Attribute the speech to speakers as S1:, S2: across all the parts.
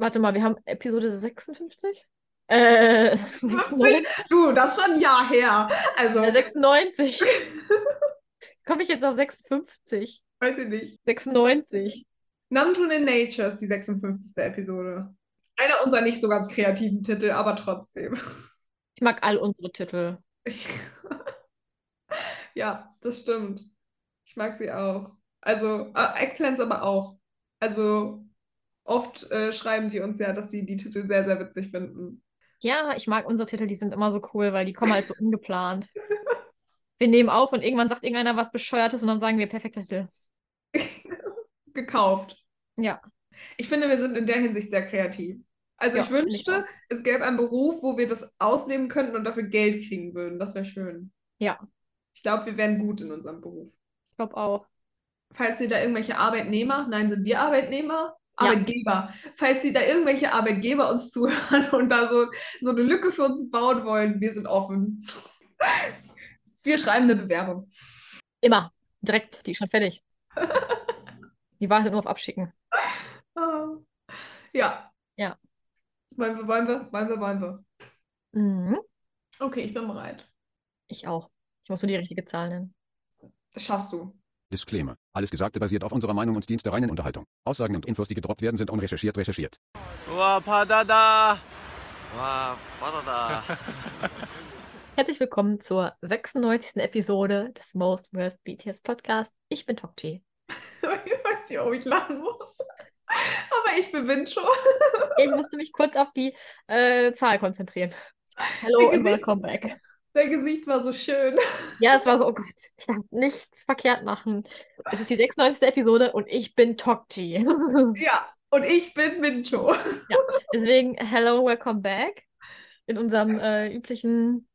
S1: Warte mal, wir haben Episode 56? Äh,
S2: 50? Du, das ist schon ein Jahr her. Also,
S1: äh, 96. Komme ich jetzt auf 56?
S2: weiß ich nicht.
S1: 96.
S2: Namjoon in Nature ist die 56. Episode. Einer unserer nicht so ganz kreativen Titel, aber trotzdem.
S1: Ich mag all unsere Titel.
S2: Ja, das stimmt. Ich mag sie auch. Also, äh, Eggplants aber auch. Also, oft äh, schreiben die uns ja, dass sie die Titel sehr, sehr witzig finden.
S1: Ja, ich mag unsere Titel, die sind immer so cool, weil die kommen halt so ungeplant. Wir nehmen auf und irgendwann sagt irgendeiner was Bescheuertes und dann sagen wir perfekter Titel.
S2: Gekauft.
S1: Ja.
S2: Ich finde, wir sind in der Hinsicht sehr kreativ. Also
S1: Ja,
S2: ich wünschte, es gäbe einen Beruf, wo wir das ausnehmen könnten und dafür Geld kriegen würden. Das wäre schön.
S1: Ja,
S2: Ich glaube, wir wären gut in unserem Beruf.
S1: ich glaube auch.
S2: Falls Sie da irgendwelche Arbeitnehmer, nein, sind wir Arbeitnehmer?
S1: Ja.
S2: Arbeitgeber. Falls Sie da irgendwelche Arbeitgeber uns zuhören und da so, so eine Lücke für uns bauen wollen, wir sind offen. Wir schreiben eine Bewerbung.
S1: Immer. Direkt, die ist schon fertig. Die wartet nur auf Abschicken.
S2: Ah. Ja.
S1: Ja.
S2: Wollen wir, wollen wir, wollen wir, wollen wir.
S1: Mhm.
S2: Okay, ich bin bereit.
S1: Ich auch. Ich muss nur die richtige Zahl nennen.
S2: Das schaffst du.
S3: Disclaimer. Alles Gesagte basiert auf unserer Meinung und Dienst der reinen Unterhaltung. Aussagen und Infos, die gedroppt werden, sind unrecherchiert recherchiert.
S1: Herzlich willkommen zur 96. Episode des Most Worst BTS Podcast. Ich bin Tokchi.
S2: ich weiß nicht, ob ich lachen muss. Aber ich bin schon.
S1: ich musste mich kurz auf die äh, Zahl konzentrieren. Hallo
S2: und
S1: willkommen back.
S2: Dein Gesicht war so schön.
S1: Ja, es war so, oh Gott, ich darf nichts verkehrt machen. Es ist die 96. Episode und ich bin Tokchi.
S2: Ja, und ich bin Wincho.
S1: Deswegen, hello, welcome back in unserem äh, üblichen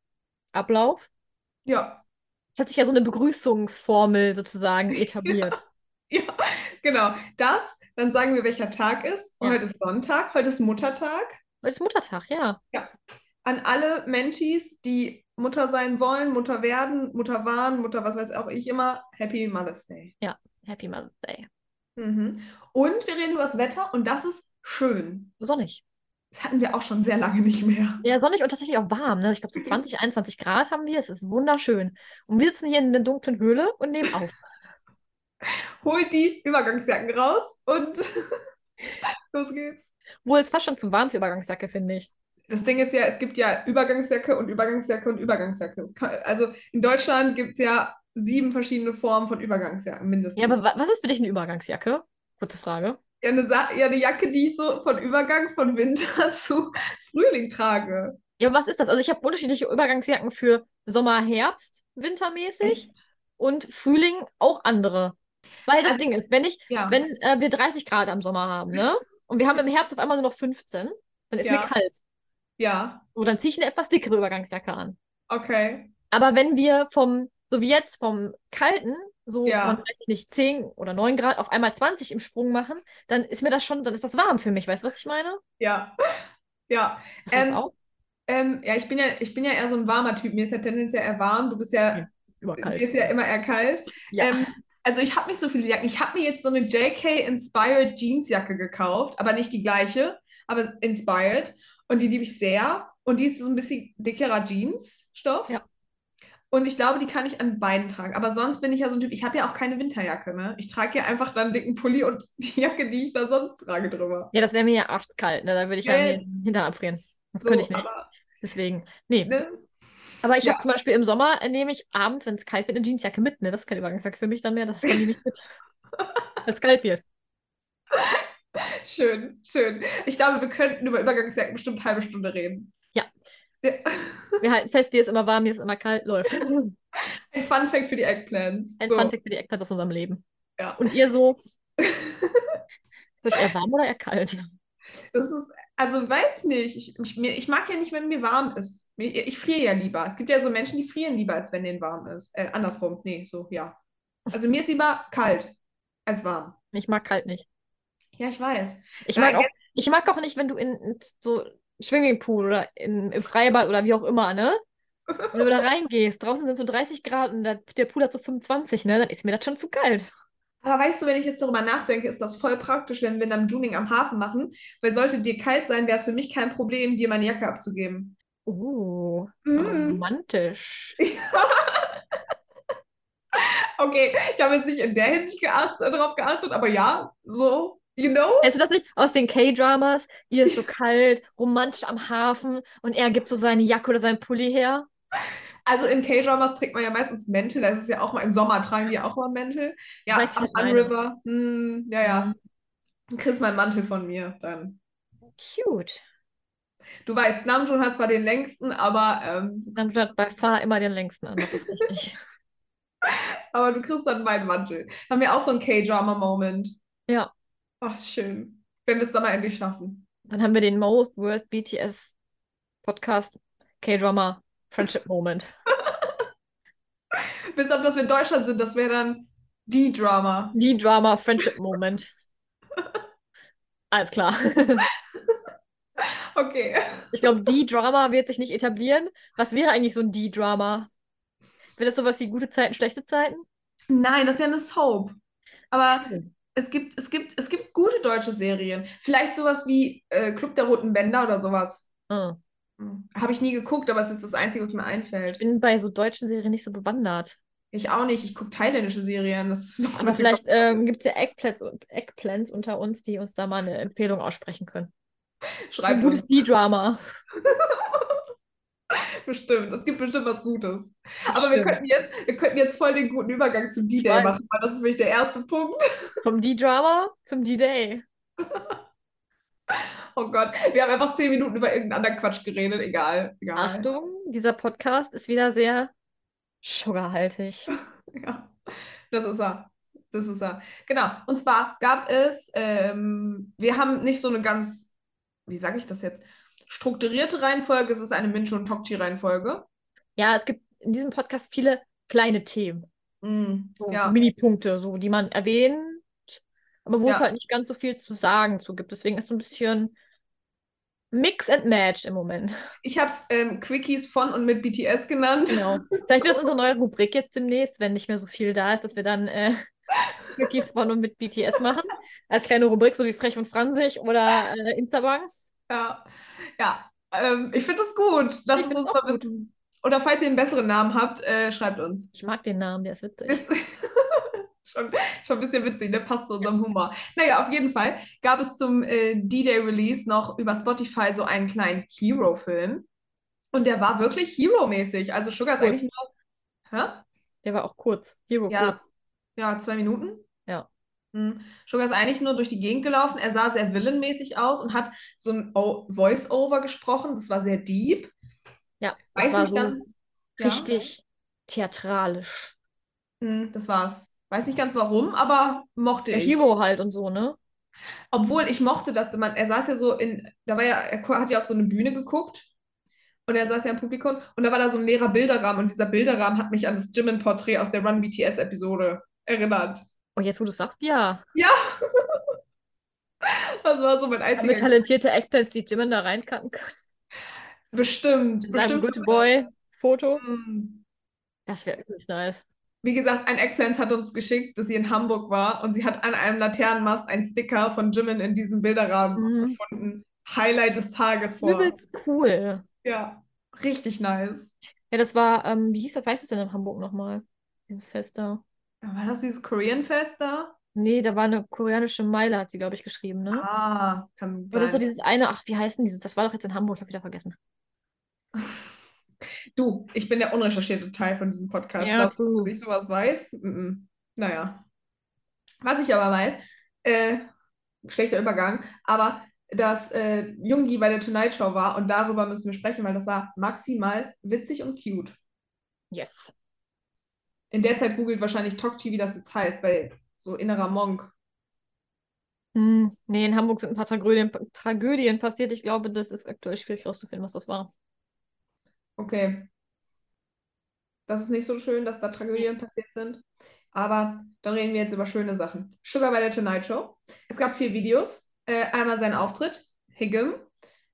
S1: Ablauf.
S2: Ja,
S1: Es hat sich ja so eine Begrüßungsformel sozusagen etabliert.
S2: ja, genau. Das, dann sagen wir, welcher Tag ist.
S1: Ja.
S2: heute ist Sonntag, heute ist Muttertag.
S1: Heute ist Muttertag, ja.
S2: An alle Menschis, die Mutter sein wollen, Mutter werden, Mutter waren, Mutter, was weiß auch ich immer, Happy Mother's Day.
S1: Happy Mother's Day.
S2: Mhm. Und wir reden über das Wetter und das ist schön.
S1: Sonnig.
S2: Das hatten wir auch schon sehr lange nicht mehr.
S1: Ja, sonnig und tatsächlich auch warm. Ne? Ich glaube, so 20, 21 Grad haben wir. Es ist wunderschön. Und wir sitzen hier in einer dunklen Höhle und nehmen auf.
S2: Holt die Übergangsjacken raus und los geht's.
S1: Wohl ist fast schon zu warm für Übergangsjacke, finde ich.
S2: Das Ding ist ja, es gibt ja Übergangsjacke und Übergangsjacke und Übergangsjacke. Kann, also in Deutschland gibt es ja sieben verschiedene Formen von Übergangsjacken mindestens.
S1: Ja, aber wa- was ist für dich eine Übergangsjacke? Kurze Frage.
S2: Ja, eine, Sa ja, eine Jacke, die ich so von Übergang von Winter zu Frühling trage.
S1: Ja, was ist das? Also ich habe unterschiedliche Übergangsjacken für Sommer, Herbst, wintermäßig und Frühling auch andere. Weil das
S2: Also-
S1: Ding ist, wenn ich,
S2: Ja.
S1: wenn äh, wir 30 Grad am Sommer haben, ne? Und wir haben im Herbst auf einmal nur noch 15, dann ist
S2: Ja.
S1: mir kalt.
S2: Ja,
S1: So, dann ziehe ich eine etwas dickere Übergangsjacke an.
S2: okay.
S1: Aber wenn wir vom, so wie jetzt, vom Kalten, so
S2: Ja.
S1: von, weiß ich nicht, 10 oder 9 Grad auf einmal 20 im Sprung machen, dann ist mir das schon, dann ist das warm für mich. Weißt du, was ich meine?
S2: Ja. Ja.
S1: Hast du das
S2: Ähm,
S1: auch?
S2: Ähm, ja, ich bin ja, ich bin ja eher so ein warmer Typ. Mir ist ja tendenziell eher warm. Du bist ja,
S1: Ja, Überkalt.
S2: dir ist ja immer eher kalt.
S1: Ja.
S2: Ähm, also ich habe nicht so viele Jacken. Ich habe mir jetzt so eine JK-Inspired Jeansjacke gekauft, aber nicht die gleiche, aber inspired. Und die liebe ich sehr. Und die ist so ein bisschen dickerer Jeansstoff.
S1: Ja.
S2: Und ich glaube, die kann ich an beiden tragen. Aber sonst bin ich ja so ein Typ, ich habe ja auch keine Winterjacke, ne? Ich trage ja einfach dann einen dicken Pulli und die Jacke, die ich da sonst trage, drüber.
S1: Ja, das wäre mir ja arschkalt, ne? Da würde ich ja
S2: ja.
S1: den Hintern abfrieren. Das
S2: So,
S1: könnte ich nicht.
S2: aber,
S1: Deswegen, nee.
S2: ne?
S1: Aber ich
S2: Ja.
S1: habe zum Beispiel im Sommer, äh, nehme ich abends, wenn es kalt wird, eine Jeansjacke mit, ne? Das ist keine Übergangsjacke für mich dann mehr, das ist dann nehme ich mit. Wenn es kalt wird.
S2: Schön, schön. Ich glaube, wir könnten über Übergangsjacken bestimmt eine halbe Stunde reden.
S1: Ja.
S2: Ja.
S1: Wir halten fest, dir ist immer warm, mir ist immer kalt, läuft. Ein
S2: Ein Fun Fact für die Eggplants. So,
S1: Funfact für die Eckpants aus unserem Leben.
S2: ja.
S1: Und ihr so, ist euch eher warm oder eher kalt?
S2: Das ist, also weiß ich nicht. Ich, ich, mir, ich mag ja nicht, wenn mir warm ist. Mir, ich friere ja lieber. Es gibt ja so Menschen, die frieren lieber, als wenn denen warm ist. Äh, andersrum, nee, so, ja. Also mir ist lieber kalt als warm.
S1: Ich mag kalt nicht.
S2: Ja, ich weiß.
S1: Ich mag auch, ich mag auch nicht, wenn du in, in so Swimmingpool oder in, im Freibad oder wie auch immer, ne? Wenn du da reingehst, draußen sind so 30 Grad und der, der Pool hat so 25, ne? Dann ist mir das schon zu kalt.
S2: Aber weißt du, wenn ich jetzt darüber nachdenke, ist das voll praktisch, wenn wir dann Tuning am Hafen machen, weil sollte dir kalt sein, wäre es für mich kein Problem, dir meine Jacke abzugeben.
S1: Uh,
S2: Mm.
S1: romantisch.
S2: Okay, ich habe jetzt nicht in der Hinsicht geacht, darauf geachtet, aber ja, so, you know?
S1: Kennst du das nicht aus den K-Dramas? Ihr ist so kalt, romantisch am Hafen und er gibt so seine Jacke oder seinen Pulli her.
S2: Also in K-Dramas trägt man ja meistens Mäntel, das ist ja auch mal im Sommer tragen die ja auch mal Mäntel. Ja,
S1: Weiß ich,
S2: am
S1: meinst.
S2: River, hm, ja, ja. Du kriegst meinen Mantel von mir dann.
S1: Cute.
S2: Du weißt, Namjoon hat zwar den längsten, aber, ähm,
S1: Namjoon hat bei Far immer den längsten an, das ist richtig.
S2: aber du kriegst dann meinen Mantel. Haben wir auch so einen K-Drama-Moment.
S1: Ja.
S2: Ach, schön. Wenn wir es dann mal endlich schaffen.
S1: Dann haben wir den Most Worst BTS Podcast K-Drama Friendship Moment.
S2: Bis auf, dass wir in Deutschland sind, das wäre dann die Drama.
S1: Die Drama Friendship Moment. Alles klar.
S2: Okay.
S1: Ich glaube, die Drama wird sich nicht etablieren. Was wäre eigentlich so ein die Drama? Wäre das sowas wie gute Zeiten, schlechte Zeiten?
S2: Nein, das ist ja eine Soap. Aber es gibt, es gibt, es gibt gute deutsche Serien. Vielleicht sowas wie äh, Club der Roten Bänder oder sowas.
S1: Ah.
S2: Hm. Habe ich nie geguckt, aber es ist das Einzige, was mir
S1: Ich
S2: einfällt.
S1: bin bei so deutschen Serien nicht so bewandert.
S2: Ich auch nicht. Ich gucke thailändische Serien. Das ist
S1: Aber vielleicht ähm, gibt es ja Eggplants, Eggplants unter uns, die uns da mal eine Empfehlung aussprechen können. Ein
S2: Schreibt
S1: gutes
S2: uns. Bestimmt. Es gibt bestimmt was Gutes. Aber wir könnten jetzt, wir könnten jetzt voll den guten Übergang zum D-Day machen, weil das ist nämlich der erste Punkt.
S1: Vom Die-Drama zum Die-Day.
S2: Oh Gott. Wir haben einfach zehn Minuten über irgendeinen anderen Quatsch geredet. Egal. Egal.
S1: Achtung, dieser Podcast ist wieder sehr sugarhaltig.
S2: Ja, das ist er. Das ist er. Genau. Und zwar gab es, ähm, wir haben nicht so eine ganz, wie sage ich das jetzt, strukturierte Reihenfolge. Es ist eine Mincho und Tokchi-Reihenfolge.
S1: Ja, es gibt in diesem Podcast viele kleine Themen.
S2: Mm,
S1: So
S2: ja.
S1: Mini-Punkte, so, die man erwähnt, aber wo es
S2: Ja.
S1: halt nicht ganz so viel zu sagen zu gibt. Deswegen ist so ein bisschen Mix and Match im Moment.
S2: Ich habe es ähm, Quickies von und mit BTS genannt.
S1: Genau. Vielleicht wird das unsere neue Rubrik jetzt demnächst, wenn nicht mehr so viel da ist, dass wir dann äh, Cookies von und mit BTS machen. Als kleine Rubrik, so wie Frech und Franzig oder äh, Instagram.
S2: Ja, ja. Ähm, ich finde das gut. Lass es uns mal wissen. Oder falls ihr einen besseren Namen habt, äh, schreibt uns.
S1: Ich mag den Namen, der ist witzig.
S2: Ist schon, schon ein bisschen witzig, ne? Passt zu unserem Humor. Naja, auf jeden Fall gab es zum äh, D-Day-Release noch über Spotify so einen kleinen Hero-Film. Und der war wirklich Hero-mäßig. Also Sugar ist
S1: Gut.
S2: eigentlich nur. Hä?
S1: Der war auch kurz. Hero
S2: Ja.
S1: kurz.
S2: Ja, zwei Minuten.
S1: Ja.
S2: Hm. Sugar ist eigentlich nur durch die Gegend gelaufen. Er sah sehr villainmäßig aus und hat so ein Voice-Over gesprochen. Das war sehr deep.
S1: Ja, das
S2: Weiß
S1: war
S2: nicht
S1: so
S2: ganz. Ja.
S1: richtig theatralisch.
S2: Hm, das war's. Weiß nicht ganz warum, aber mochte
S1: Der
S2: ich.
S1: Hero halt und so, ne?
S2: Obwohl ich mochte das, man, er saß ja so in, da war ja, er hat ja auf so eine Bühne geguckt und er saß ja im Publikum und da war da so ein leerer Bilderrahmen und dieser Bilderrahmen hat mich an das Jimin-Porträt aus der Run BTS-Episode erinnert.
S1: Oh, jetzt wo du sagst, ja.
S2: Ja, das war so mein einziger.
S1: talentierte Eggplants, die Jimin da reincutten können.
S2: Bestimmt,
S1: In seinem
S2: bestimmt.
S1: Good Boy-Foto.
S2: Hm.
S1: Das wäre wirklich nice.
S2: Wie gesagt, ein Eggplants hat uns geschickt, dass sie in Hamburg war und sie hat an einem Laternenmast einen Sticker von Jimin in diesem Bilderrahmen
S1: Mhm.
S2: gefunden. Highlight des Tages vor.
S1: Übelst cool.
S2: Ja, richtig nice.
S1: Ja, das war, ähm, wie hieß das, weißt du es denn in Hamburg nochmal? Dieses Fest da.
S2: War das dieses Korean Fest da?
S1: Nee, da war eine koreanische Meile, hat sie, glaube ich, geschrieben, ne?
S2: Ah, kann
S1: Oder so
S2: sein.
S1: dieses eine, ach, wie heißt denn dieses? Das war doch jetzt in Hamburg, ich habe wieder vergessen.
S2: Du, ich bin der unrecherchierte Teil von diesem Podcast.
S1: Ja, true.
S2: dass ich sowas weiß? Mhm. Naja. Was ich aber weiß, äh, schlechter Übergang, aber dass äh, Jungi bei der Tonight Show war und darüber müssen wir sprechen, weil das war maximal witzig und cute.
S1: Yes.
S2: In der Zeit googelt wahrscheinlich Tokchi, wie das jetzt heißt, weil so innerer Monk.
S1: Hm, nee, in Hamburg sind ein paar Tragödien, Tragödien passiert. Ich glaube, das ist aktuell schwierig rauszufinden, was das war.
S2: Okay. Das ist nicht so schön, dass da Tragödien passiert sind. Aber dann reden wir jetzt über schöne Sachen. Sugar bei der Tonight Show. Es gab vier Videos. Äh, einmal sein Auftritt, Higgum,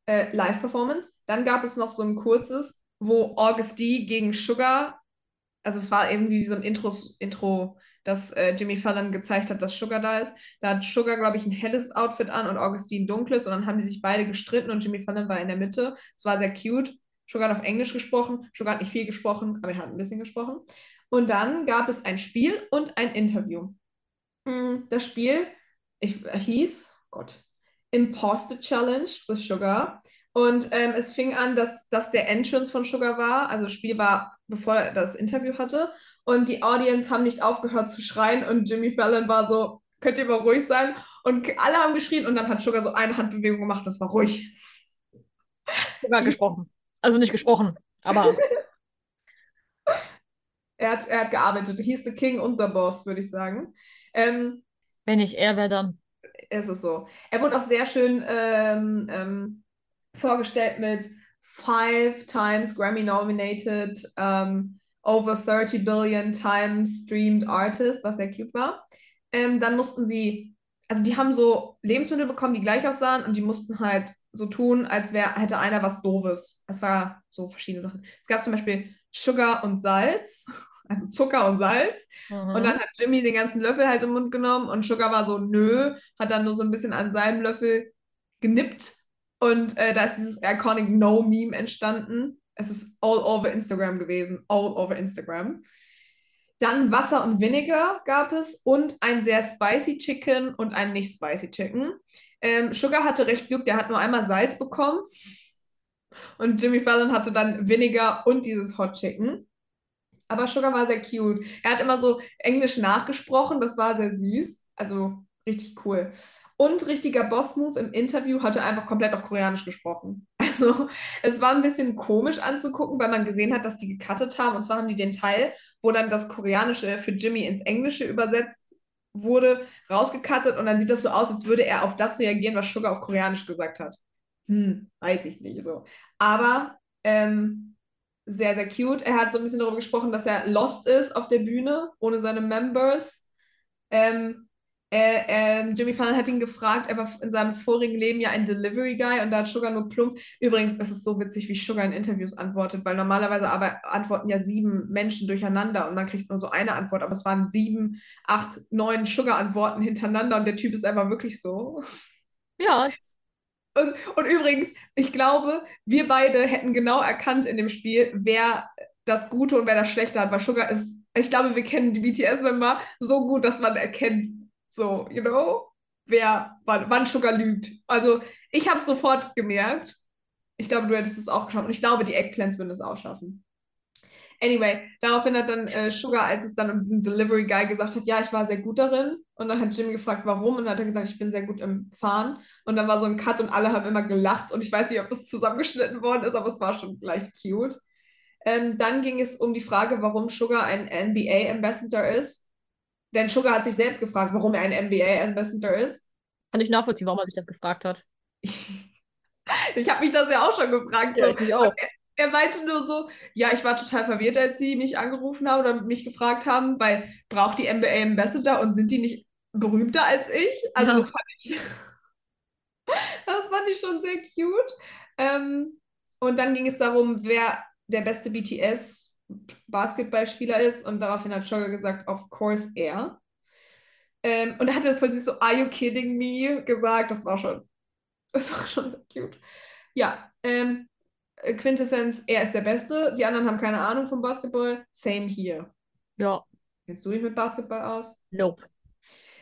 S2: äh, Live-Performance. Dann gab es noch so ein kurzes, wo August D gegen Sugar, also es war irgendwie so ein Intro, Intro dass äh, Jimmy Fallon gezeigt hat, dass Sugar da ist. Da hat Sugar, glaube ich, ein helles Outfit an und Augustine dunkles und dann haben die sich beide gestritten und Jimmy Fallon war in der Mitte. Es war sehr cute. Sugar hat auf Englisch gesprochen. Sugar hat nicht viel gesprochen, aber er hat ein bisschen gesprochen. Und dann gab es ein Spiel und ein Interview. Hm, Das Spiel ich, hieß, Gott, Imposter Challenge with Sugar. Und ähm, es fing an, dass das der Entrance von Sugar war. Also das Spiel war, bevor er das Interview hatte. Und die Audience haben nicht aufgehört zu schreien. Und Jimmy Fallon war so, könnt ihr mal ruhig sein? Und alle haben geschrien. Und dann hat Sugar so eine Handbewegung gemacht. Das war ruhig.
S1: Sogar gesprochen. Also nicht gesprochen, aber
S2: Er hat, er hat gearbeitet. He's the King und the Boss, würde ich sagen. Ähm,
S1: wenn nicht er, wer dann?
S2: es ist so. Er wurde auch sehr schön ähm, ähm, vorgestellt mit five times Grammy nominated, ähm, over 30 billion times streamed artist, was sehr cute war. Ähm, dann mussten sie, also die haben so Lebensmittel bekommen, die gleich aussahen und die mussten halt so tun, als wäre hätte einer was Doofes. Es war so verschiedene Sachen. Es gab zum Beispiel Sugar und Salz, also Zucker und Salz.
S1: Mhm.
S2: Und dann hat Jimmy den ganzen Löffel halt im Mund genommen und Sugar war so, nö, hat dann nur so ein bisschen an seinem Löffel genippt. Und äh, da ist dieses iconic No-Meme entstanden. Es ist all over Instagram gewesen. All over Instagram. Dann Wasser und Vinegar gab es und ein sehr spicy Chicken und ein nicht spicy Chicken. Ähm, Sugar hatte recht Glück, der hat nur einmal Salz bekommen. Und Jimmy Fallon hatte dann Vinegar und dieses Hot Chicken. Aber Sugar war sehr cute. Er hat immer so Englisch nachgesprochen, das war sehr süß. Also richtig cool. Und richtiger Boss-Move im Interview hatte einfach komplett auf Koreanisch gesprochen. Also es war ein bisschen komisch anzugucken, weil man gesehen hat, dass die gecuttet haben. Und zwar haben die den Teil, wo dann das Koreanische für Jimmy ins Englische übersetzt wurde, rausgecuttet. Und dann sieht das so aus, als würde er auf das reagieren, was Sugar auf Koreanisch gesagt hat. Hm, weiß ich nicht so. Aber ähm, sehr, sehr cute. Er hat so ein bisschen darüber gesprochen, dass er lost ist auf der Bühne, ohne seine Members. Ähm, äh, ähm, Jimmy Fallon hat ihn gefragt, er war in seinem vorigen Leben ja ein Delivery Guy und da hat Sugar nur plump. Übrigens, es ist so witzig, wie Sugar in Interviews antwortet, weil normalerweise aber antworten ja sieben Menschen durcheinander und man kriegt nur so eine Antwort, aber es waren sieben, acht, neun Sugar-Antworten hintereinander und der Typ ist einfach wirklich so.
S1: Ja,
S2: Und, und übrigens, ich glaube, wir beide hätten genau erkannt in dem Spiel, wer das Gute und wer das Schlechte hat, weil Sugar ist, ich glaube, wir kennen die BTS-Member so gut, dass man erkennt, so, you know, wer, wann, wann Sugar lügt. Also, ich habe es sofort gemerkt. Ich glaube, du hättest es auch geschafft. Und ich glaube, die Eggplants würden es auch schaffen. Anyway, daraufhin hat dann äh, Sugar, als es dann um diesen Delivery Guy gesagt hat, ja, ich war sehr gut darin. Und dann hat Jimmy gefragt, warum. Und dann hat er gesagt, ich bin sehr gut im Fahren. Und dann war so ein Cut und alle haben immer gelacht. Und ich weiß nicht, ob das zusammengeschnitten worden ist, aber es war schon leicht cute. Ähm, dann ging es um die Frage, warum Sugar ein NBA-Ambassador ist. Denn Sugar hat sich selbst gefragt, warum er ein NBA-Ambassador ist.
S1: kann ich nachvollziehen, warum er sich das gefragt hat.
S2: Ich habe mich das ja auch schon gefragt.
S1: Ja,
S2: so.
S1: auch.
S2: Er meinte nur so, ja, ich war total verwirrt, als sie mich angerufen haben oder mich gefragt haben, weil braucht die NBA Ambassador und sind die nicht berühmter als ich? Also
S1: Ja.
S2: das fand ich, das fand ich schon sehr cute. Ähm, und dann ging es darum, wer der beste BTS Basketballspieler ist und daraufhin hat Sugar gesagt, of course er. Ähm, und er hat das süß so, are you kidding me? gesagt. Das war schon, das war schon cute. Ja, ähm, Quintessenz, er ist der Beste. Die anderen haben keine Ahnung vom Basketball. Same hier.
S1: Ja,
S2: Kennst du dich mit Basketball aus?
S1: nope.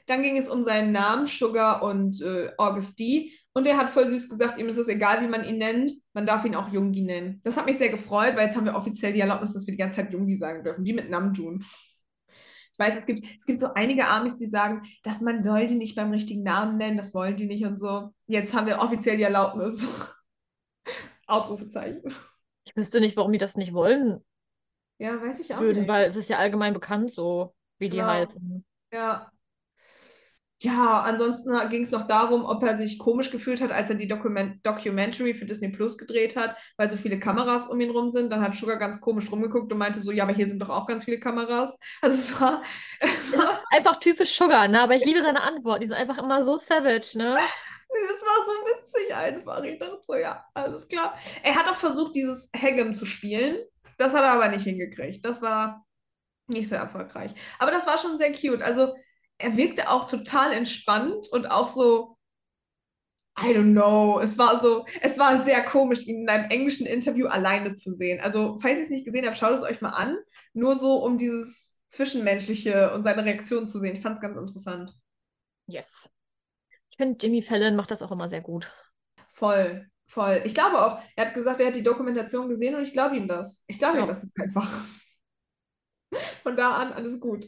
S2: Dann ging es um seinen Namen, Sugar und äh, August D. Und er hat voll süß gesagt, ihm ist es egal, wie man ihn nennt. Man darf ihn auch Jungi nennen. Das hat mich sehr gefreut, weil jetzt haben wir offiziell die Erlaubnis, dass wir die ganze Zeit Jungi sagen dürfen. Wie mit Namjoon. Ich weiß, es gibt, es gibt so einige Amis, die sagen, dass man soll die nicht beim richtigen Namen nennen, das wollen die nicht und so. Jetzt haben wir offiziell die Erlaubnis. Ausrufezeichen.
S1: Ich wüsste nicht, warum die das nicht wollen
S2: Ja, weiß ich auch
S1: würden,
S2: nicht.
S1: weil es ist ja allgemein bekannt so, wie die
S2: Genau.
S1: heißen.
S2: Ja. Ja, ansonsten ging es noch darum, ob er sich komisch gefühlt hat, als er die Dokument Documentary für Disney Plus gedreht hat, weil so viele Kameras um ihn rum sind. Dann hat Sugar ganz komisch rumgeguckt und meinte so, ja, aber hier sind doch auch ganz viele Kameras. Also es war, es war,
S1: einfach typisch Sugar, ne? Aber ich liebe seine Antworten. Die sind einfach immer so savage, ne?
S2: es war so witzig einfach. Ich dachte so, ja, alles klar. Er hat auch versucht, dieses Hagem zu spielen. Das hat er aber nicht hingekriegt. Das war, nicht so erfolgreich. Aber das war schon sehr cute. Also er wirkte auch total entspannt und auch so, I don't know, es war so, es war sehr komisch, ihn in einem englischen Interview alleine zu sehen. Also, falls ihr es nicht gesehen habt, schaut es euch mal an. Nur so, um dieses Zwischenmenschliche und seine Reaktion zu sehen. Ich fand es ganz interessant.
S1: Yes. Ich finde, Jimmy Fallon macht das auch immer sehr gut.
S2: Voll, voll. Ich glaube auch, er hat gesagt, er hat die Dokumentation gesehen und ich glaube ihm das. Ich glaube
S1: Ja.
S2: ihm das jetzt einfach. Von da an alles gut.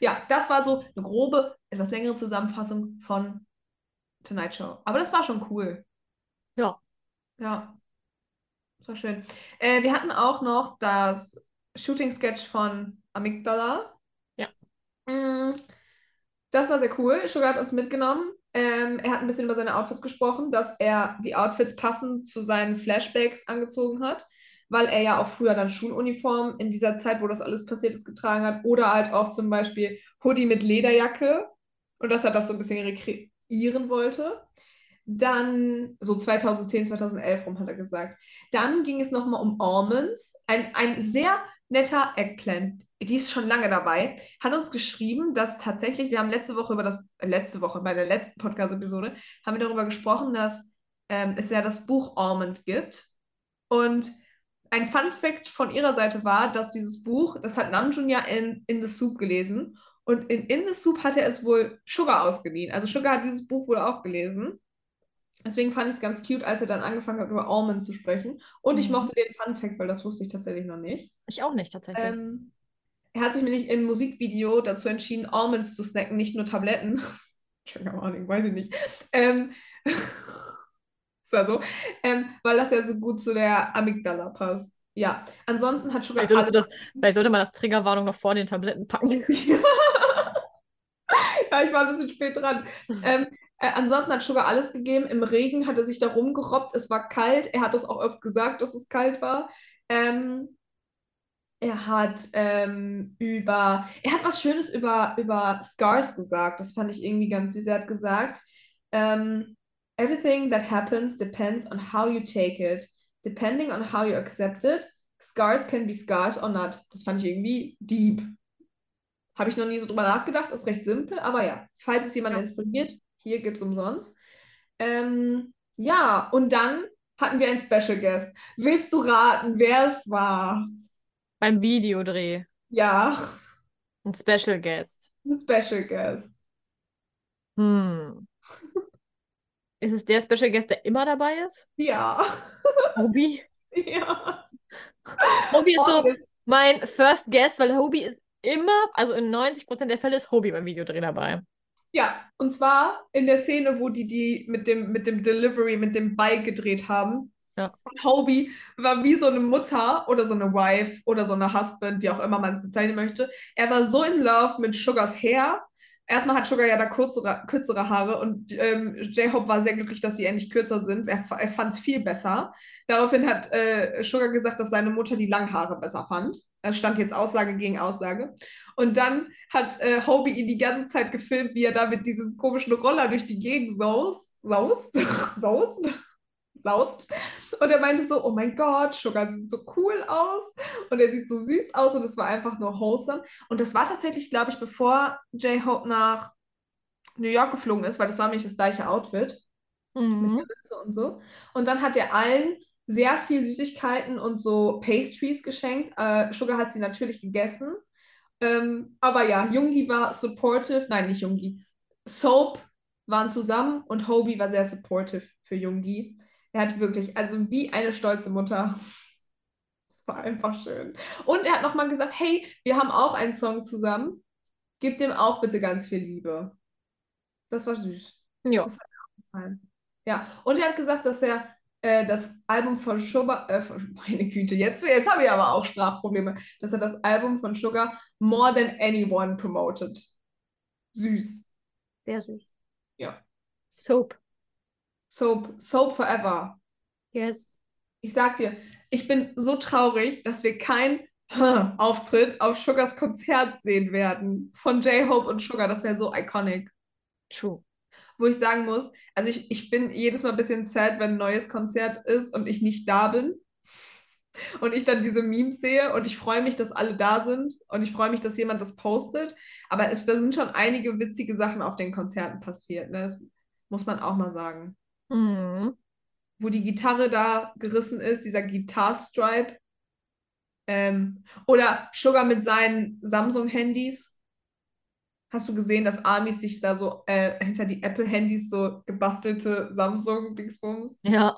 S2: Ja, das war so eine grobe, etwas längere Zusammenfassung von Tonight Show. Aber das war schon cool.
S1: Ja.
S2: Ja. Das war schön. Äh, wir hatten auch noch das Shooting-Sketch von Amygdala.
S1: Ja.
S2: Mm, Das war sehr cool. Sugar hat uns mitgenommen. Ähm, er hat ein bisschen über seine Outfits gesprochen, dass er die Outfits passend zu seinen Flashbacks angezogen hat, weil er ja auch früher dann Schuluniform in dieser Zeit, wo das alles passiert ist, getragen hat. Oder halt auch zum Beispiel Hoodie mit Lederjacke. Und dass er das so ein bisschen rekreieren wollte. Dann, so 2010, 2011 rum hat er gesagt. Dann ging es nochmal um Almonds. Ein, ein sehr netter Eggplant, die ist schon lange dabei, hat uns geschrieben, dass tatsächlich, wir haben letzte Woche über das, äh, letzte Woche, bei der letzten Podcast-Episode, haben wir darüber gesprochen, dass ähm, es ja das Buch Almond gibt. Und ein Fun Fact von ihrer Seite war, dass dieses Buch, das hat Namjoon ja in In the Soup gelesen. Und in In the Soup hat er es wohl Sugar ausgeliehen. Also Sugar hat dieses Buch wohl auch gelesen. Deswegen fand ich es ganz cute, als er dann angefangen hat, über Almond zu sprechen. Und ich
S1: Mhm.
S2: mochte den Fun Fact, weil das wusste ich tatsächlich noch nicht.
S1: Ich auch nicht, tatsächlich.
S2: Ähm, er hat sich nämlich im Musikvideo dazu entschieden, Almonds zu snacken, nicht nur Tabletten. Keine Ahnung, weiß ich nicht. Ähm, ja so. Ähm, weil das ja so gut zu der Amygdala passt. Ja, ansonsten hat Sugar
S1: Vielleicht,
S2: alles.
S1: das, vielleicht sollte man das Triggerwarnung noch vor den Tabletten packen.
S2: Ja, ich war ein bisschen spät dran. Ähm, äh, ansonsten hat Sugar alles gegeben. Im Regen hat er sich da rumgerobbt. Es war kalt. Er hat das auch oft gesagt, dass es kalt war. Ähm, er hat ähm, über, er hat was Schönes über, über Scars gesagt. Das fand ich irgendwie ganz süß. Er hat gesagt, ähm, everything that happens depends on how you take it. Depending on how you accept it, scars can be scars or not. Das fand ich irgendwie deep. Habe ich noch nie so drüber nachgedacht, ist recht simpel, aber ja, falls es jemand
S1: Ja.
S2: inspiriert, hier gibt es umsonst. Ähm, ja, und dann hatten wir einen Special Guest. Willst du raten, wer es war?
S1: Beim Videodreh.
S2: Ja,
S1: Ein Special Guest.
S2: ein Special Guest.
S1: Hm. Ist es der Special Guest, der immer dabei ist?
S2: Ja,
S1: Hobie?
S2: ja.
S1: Hobie ist so mein First Guest, weil Hobie ist immer, also in 90% der Fälle ist Hobie beim Videodreh dabei.
S2: Ja, und zwar in der Szene, wo die die mit dem, mit dem Delivery, mit dem Bike gedreht haben.
S1: Ja.
S2: Und Hobie war wie so eine Mutter oder so eine Wife oder so eine Husband, wie auch immer man es bezeichnen möchte. Er war so in love mit Sugars Hair. Erstmal hat Sugar ja da kürzere, kürzere Haare und ähm, J-Hope war sehr glücklich, dass sie endlich kürzer sind. Er, er fand es viel besser. Daraufhin hat äh, Sugar gesagt, dass seine Mutter die langen Haare besser fand. Da stand jetzt Aussage gegen Aussage. Und dann hat äh, Hobie ihn die ganze Zeit gefilmt, wie er da mit diesem komischen Roller durch die Gegend saust, saust, saust, saust. Und er meinte so, oh mein Gott, Sugar sieht so cool aus und er sieht so süß aus und es war einfach nur wholesome. Und das war tatsächlich, glaube ich, bevor J-Hope nach New York geflogen ist, weil das war nämlich das gleiche Outfit mit
S1: Mhm.
S2: der Mütze und so. Und dann hat er allen sehr viel Süßigkeiten und so Pastries geschenkt. Äh, Sugar hat sie natürlich gegessen. Ähm, aber ja, Jungi war supportive, nein, nicht Jungi. Soap waren zusammen und Hobie war sehr supportive für Jungi. Er hat wirklich, also wie eine stolze Mutter. Es war einfach schön. Und er hat nochmal gesagt, hey, wir haben auch einen Song zusammen. Gib dem auch bitte ganz viel Liebe. Das war süß
S1: Ja.
S2: gefallen. Ja, und er hat gesagt, dass er äh, das Album von Sugar, äh, meine Güte, jetzt, jetzt habe ich aber auch Sprachprobleme, dass er das Album von Sugar More Than Anyone promoted. Süß.
S1: Sehr süß.
S2: Ja.
S1: Soap.
S2: Soap, Soap Forever.
S1: Yes.
S2: Ich sag dir, ich bin so traurig, dass wir keinen Auftritt auf Sugars Konzert sehen werden. Von J-Hope und Sugar. Das wäre so iconic.
S1: True.
S2: wo ich sagen muss, also ich, ich bin jedes Mal ein bisschen sad, wenn ein neues Konzert ist und ich nicht da bin. und ich dann diese Memes sehe und ich freue mich, dass alle da sind und ich freue mich, dass jemand das postet. Aber es, da sind schon einige witzige Sachen auf den Konzerten passiert. Ne? Das muss man auch mal sagen.
S1: Mhm.
S2: Wo die Gitarre da gerissen ist, dieser Gitarstripe. Ähm, oder Sugar mit seinen Samsung-Handys. Hast du gesehen, dass Amis sich da so äh, hinter die Apple-Handys so gebastelte Samsung-Dingsbums?
S1: Ja.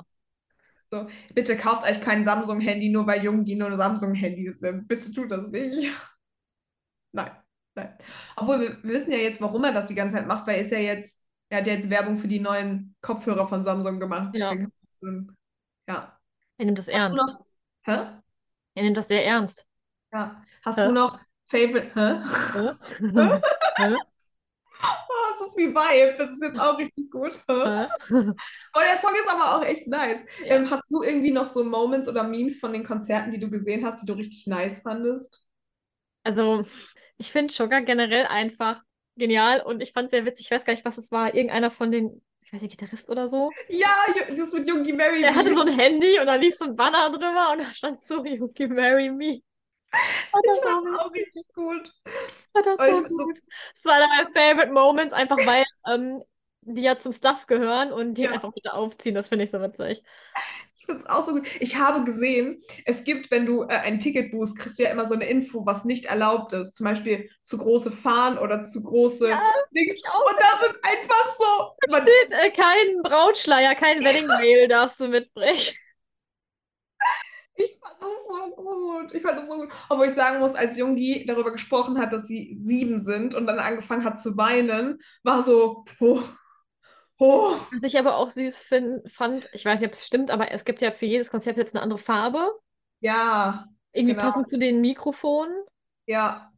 S2: So, bitte kauft euch kein Samsung-Handy, nur weil Jungi nur Samsung-Handys nimmt. Bitte tut das nicht. Nein, nein. Obwohl, wir, wir wissen ja jetzt, warum er das die ganze Zeit macht, weil er ist ja jetzt, er hat ja jetzt Werbung für die neuen Kopfhörer von Samsung gemacht.
S1: Ja.
S2: Deswegen, ja.
S1: Er nimmt das
S2: Hast
S1: ernst.
S2: noch, hä?
S1: Er nimmt das sehr ernst.
S2: Ja. Hast
S1: Hä?
S2: du noch Favorite, hä?
S1: Hä? Hä?
S2: Oh, es ist wie Vibe, das ist jetzt auch richtig gut. Hä? Oh, der Song ist aber auch echt nice.
S1: Ja.
S2: Ähm, hast du irgendwie noch so Moments oder Memes von den Konzerten, die du gesehen hast, die du richtig nice fandest?
S1: Also, ich finde Sugar generell einfach genial und ich fand sehr witzig, ich weiß gar nicht, was es war, irgendeiner von den, ich weiß nicht, Gitarrist oder so.
S2: Ja, das mit Jungi Mary
S1: Der
S2: Me.
S1: hatte so ein Handy und da lief so ein Banner drüber und da stand so, You can marry me. Oh, das
S2: Ich
S1: war
S2: auch richtig gut.
S1: Oh, das war
S2: so-
S1: gut. Das ist einer meiner Favorite Moments, einfach weil ähm, die ja zum Stuff gehören und die
S2: Ja.
S1: einfach bitte aufziehen. Das finde ich so witzig.
S2: Ich finde es auch so gut. Ich habe gesehen, es gibt, wenn du äh, ein Ticket buchst, kriegst du ja immer so eine Info, was nicht erlaubt ist. Zum Beispiel zu große Fahnen oder zu große
S1: Ja,
S2: Dings. Und da sind einfach so.
S1: Da steht, äh, kein Brautschleier, kein Wedding Veil darfst du mitbringen.
S2: ich fand das so gut. Ich fand das so gut. Obwohl ich sagen muss, als Jungi darüber gesprochen hat, dass sie sieben sind und dann angefangen hat zu weinen, war so, oh, oh.
S1: Was ich aber auch süß fin- fand, ich weiß nicht, ob es stimmt, aber es gibt ja für jedes Konzept jetzt eine andere Farbe.
S2: Ja,
S1: Irgendwie
S2: Genau.
S1: passend zu den Mikrofonen.
S2: ja.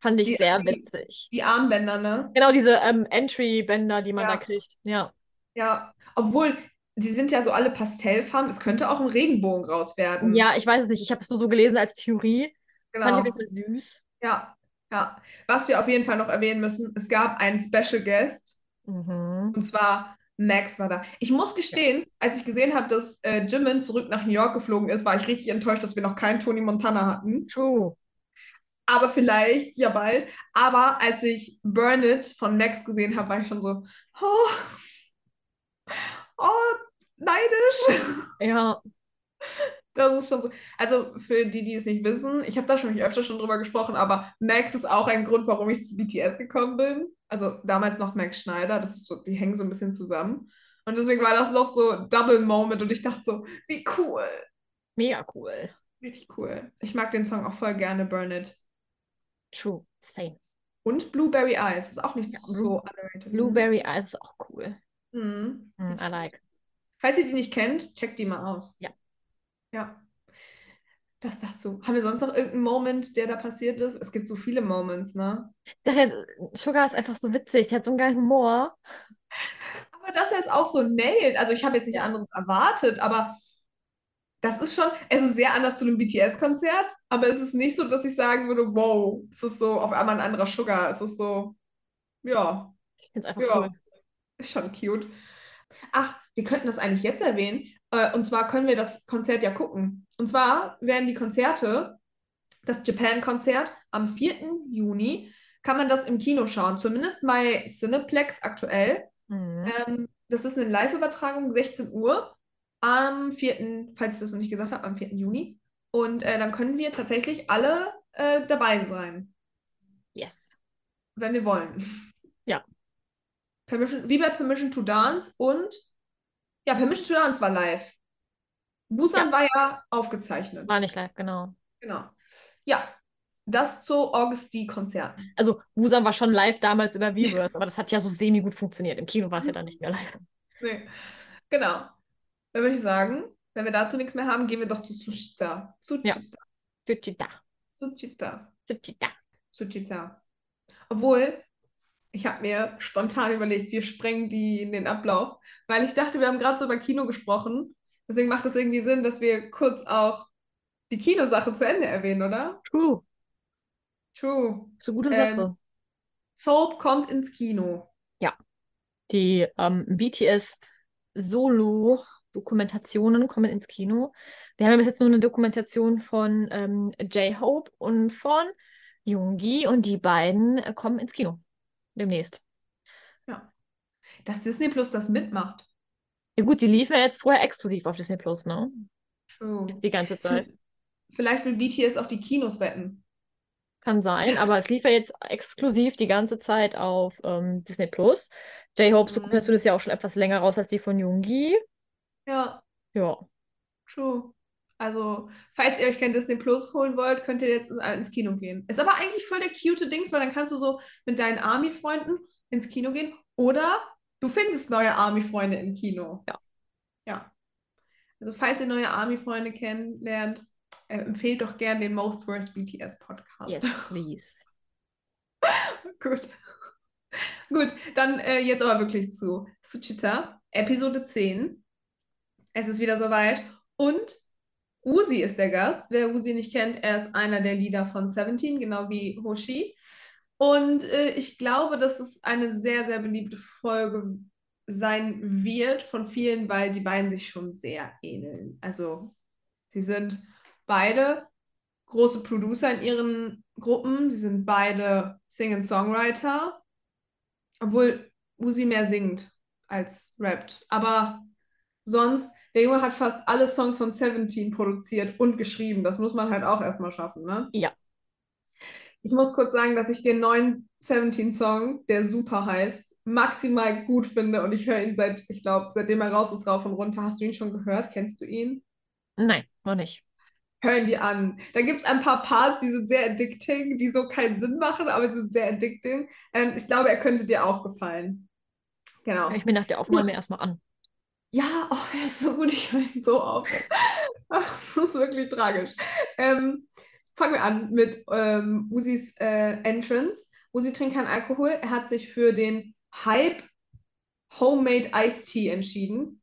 S1: Fand ich
S2: Die-
S1: sehr
S2: die-
S1: witzig.
S2: Die Armbänder, ne?
S1: Genau, diese ähm, Entry-Bänder, die man
S2: Ja.
S1: da kriegt. Ja.
S2: Ja. Obwohl, die sind ja so alle Pastellfarben. Es könnte auch ein Regenbogen raus werden.
S1: Ja, ich weiß es nicht. Ich habe es nur so gelesen als Theorie. Fand ich
S2: genau.
S1: jeden Fall süß.
S2: Ja, ja. Was wir auf jeden Fall noch erwähnen müssen, es gab einen Special Guest
S1: Mhm.
S2: und zwar Max war da. Ich muss gestehen, als ich gesehen habe, dass äh, Jimin zurück nach New York geflogen ist, war ich richtig enttäuscht, dass wir noch keinen Tony Montana hatten.
S1: True.
S2: Aber vielleicht ja bald. Aber als ich Burn It von Max gesehen habe, war ich schon so, oh, oh neidisch.
S1: Ja.
S2: Das ist schon so. Also für die, die es nicht wissen, ich habe da schon öfter schon drüber gesprochen, aber Max ist auch ein Grund, warum ich zu BTS gekommen bin. Also damals noch Max Schneider, das ist so, die hängen so ein bisschen zusammen. Und deswegen war das noch so Double Moment und ich dachte so, wie cool.
S1: Mega cool.
S2: Richtig cool. Ich mag den Song auch voll gerne, Burn It.
S1: True. Same.
S2: Und Blueberry Eyes ist auch nicht
S1: Ja,
S2: so underrated.
S1: Blueberry Eyes ist auch cool.
S2: Mhm.
S1: Mm, I like.
S2: Falls ihr die nicht kennt, checkt die mal aus.
S1: Ja.
S2: Ja. Das dazu. Haben wir sonst noch irgendeinen Moment, der da passiert ist? Es gibt so viele Moments, ne?
S1: Ich sag ja, Sugar ist einfach so witzig. Der hat so einen geilen Humor.
S2: Aber dass er es auch so nailt, also ich habe jetzt nicht anderes erwartet, aber das ist schon, es ist sehr anders zu einem BTS-Konzert, aber es ist nicht so, dass ich sagen würde, wow, es ist so auf einmal ein anderer Sugar. Es ist so, ja,
S1: Ich finde es einfach
S2: Ja.
S1: cool.
S2: ist schon cute. Ach, wir könnten das eigentlich jetzt erwähnen. Äh, und zwar können wir das Konzert ja gucken. Und zwar werden die Konzerte, das Japan-Konzert am 4. Juni, kann man das im Kino schauen. Zumindest bei Cineplex aktuell.
S1: Mhm.
S2: Ähm, das ist eine Live-Übertragung, 16 Uhr, am 4., falls ich das noch nicht gesagt habe, am 4. Juni. Und äh, dann können wir tatsächlich alle äh, dabei sein,
S1: Yes.
S2: wenn wir wollen.
S1: Ja.
S2: Permission, wie bei Permission to Dance und ja, Permission to Dance war live. Busan war ja aufgezeichnet.
S1: War nicht live, genau.
S2: Genau. Ja, das zu August D-Konzerten.
S1: Also, Busan war schon live damals über Weverse, aber das hat ja so semi gut funktioniert. Im Kino war es ja dann nicht mehr live.
S2: Nee. Genau. Dann würde ich sagen, wenn wir dazu nichts mehr haben, gehen wir doch zu Tsuchita.
S1: Ja.
S2: Tsuchita.
S1: Tsuchita.
S2: Tsuchita.
S1: Tsuchita.
S2: Tsuchita. Obwohl, ich habe mir spontan überlegt, wir sprengen die in den Ablauf, weil ich dachte, wir haben gerade so über Kino gesprochen. Deswegen macht es irgendwie Sinn, dass wir kurz auch die Kinosache zu Ende erwähnen, oder?
S1: True.
S2: True.
S1: So gute
S2: Ähm,
S1: Sache.
S2: Soap kommt ins Kino.
S1: Die ähm, BTS Solo Dokumentationen kommen ins Kino. Wir haben ja bis jetzt nur eine Dokumentation von ähm, J-Hope und von Yoongi und die beiden äh, kommen ins Kino demnächst.
S2: Ja. Dass Disney Plus das mitmacht.
S1: Ja gut, die liefen ja jetzt vorher exklusiv auf Disney Plus, ne?
S2: True.
S1: Die ganze Zeit.
S2: Vielleicht will BTS auch die Kinos retten.
S1: Kann sein, aber es lief ja jetzt exklusiv die ganze Zeit auf ähm, Disney Plus. J-Hopes
S2: Mhm.
S1: Dokumentation ist ja auch schon etwas länger raus als die von Yoongi.
S2: Ja,
S1: Ja.
S2: true. Also, falls ihr euch kein Disney Plus holen wollt, könnt ihr jetzt äh, ins Kino gehen. Ist aber eigentlich voll der cute Dings, weil dann kannst du so mit deinen Army-Freunden ins Kino gehen oder du findest neue Army-Freunde im Kino.
S1: Ja.
S2: Ja. Also, falls ihr neue Army-Freunde kennenlernt, äh, empfehlt doch gern den Most Worst BTS Podcast.
S1: Yes, please.
S2: Gut. Gut, dann äh, jetzt aber wirklich zu Suchita, Episode 10. Es ist wieder soweit. Und Uzi ist der Gast. Wer Uzi nicht kennt, er ist einer der Leader von Seventeen, genau wie Hoshi. Und äh, ich glaube, dass es eine sehr, sehr beliebte Folge sein wird von vielen, weil die beiden sich schon sehr ähneln. Also, sie sind beide große Producer in ihren Gruppen. Sie sind beide Sing-and-Songwriter. Obwohl Uzi mehr singt als rappt. Aber sonst, der Junge hat fast alle Songs von Seventeen produziert und geschrieben. Das muss man halt auch erstmal schaffen, ne?
S1: Ja.
S2: Ich muss kurz sagen, dass ich den neuen Seventeen-Song, der super heißt, maximal gut finde und ich höre ihn seit, ich glaube, seitdem er raus ist, rauf und runter. Hast du ihn schon gehört? Kennst du ihn?
S1: Nein, noch nicht.
S2: Hören die an. Da gibt es ein paar Parts, die sind sehr addicting, die so keinen Sinn machen, aber sie sind sehr addicting. Ähm, ich glaube, er könnte dir auch gefallen. Genau.
S1: Hör ich mir nach der Aufnahme erstmal an.
S2: Ja, oh, er ist so gut, ich höre ihn so auf. Ach, Das ist wirklich tragisch. Ähm, fangen wir an mit ähm, Usis äh, Entrance. Uzi trinkt keinen Alkohol. Er hat sich für den Hype Homemade Iced Tea entschieden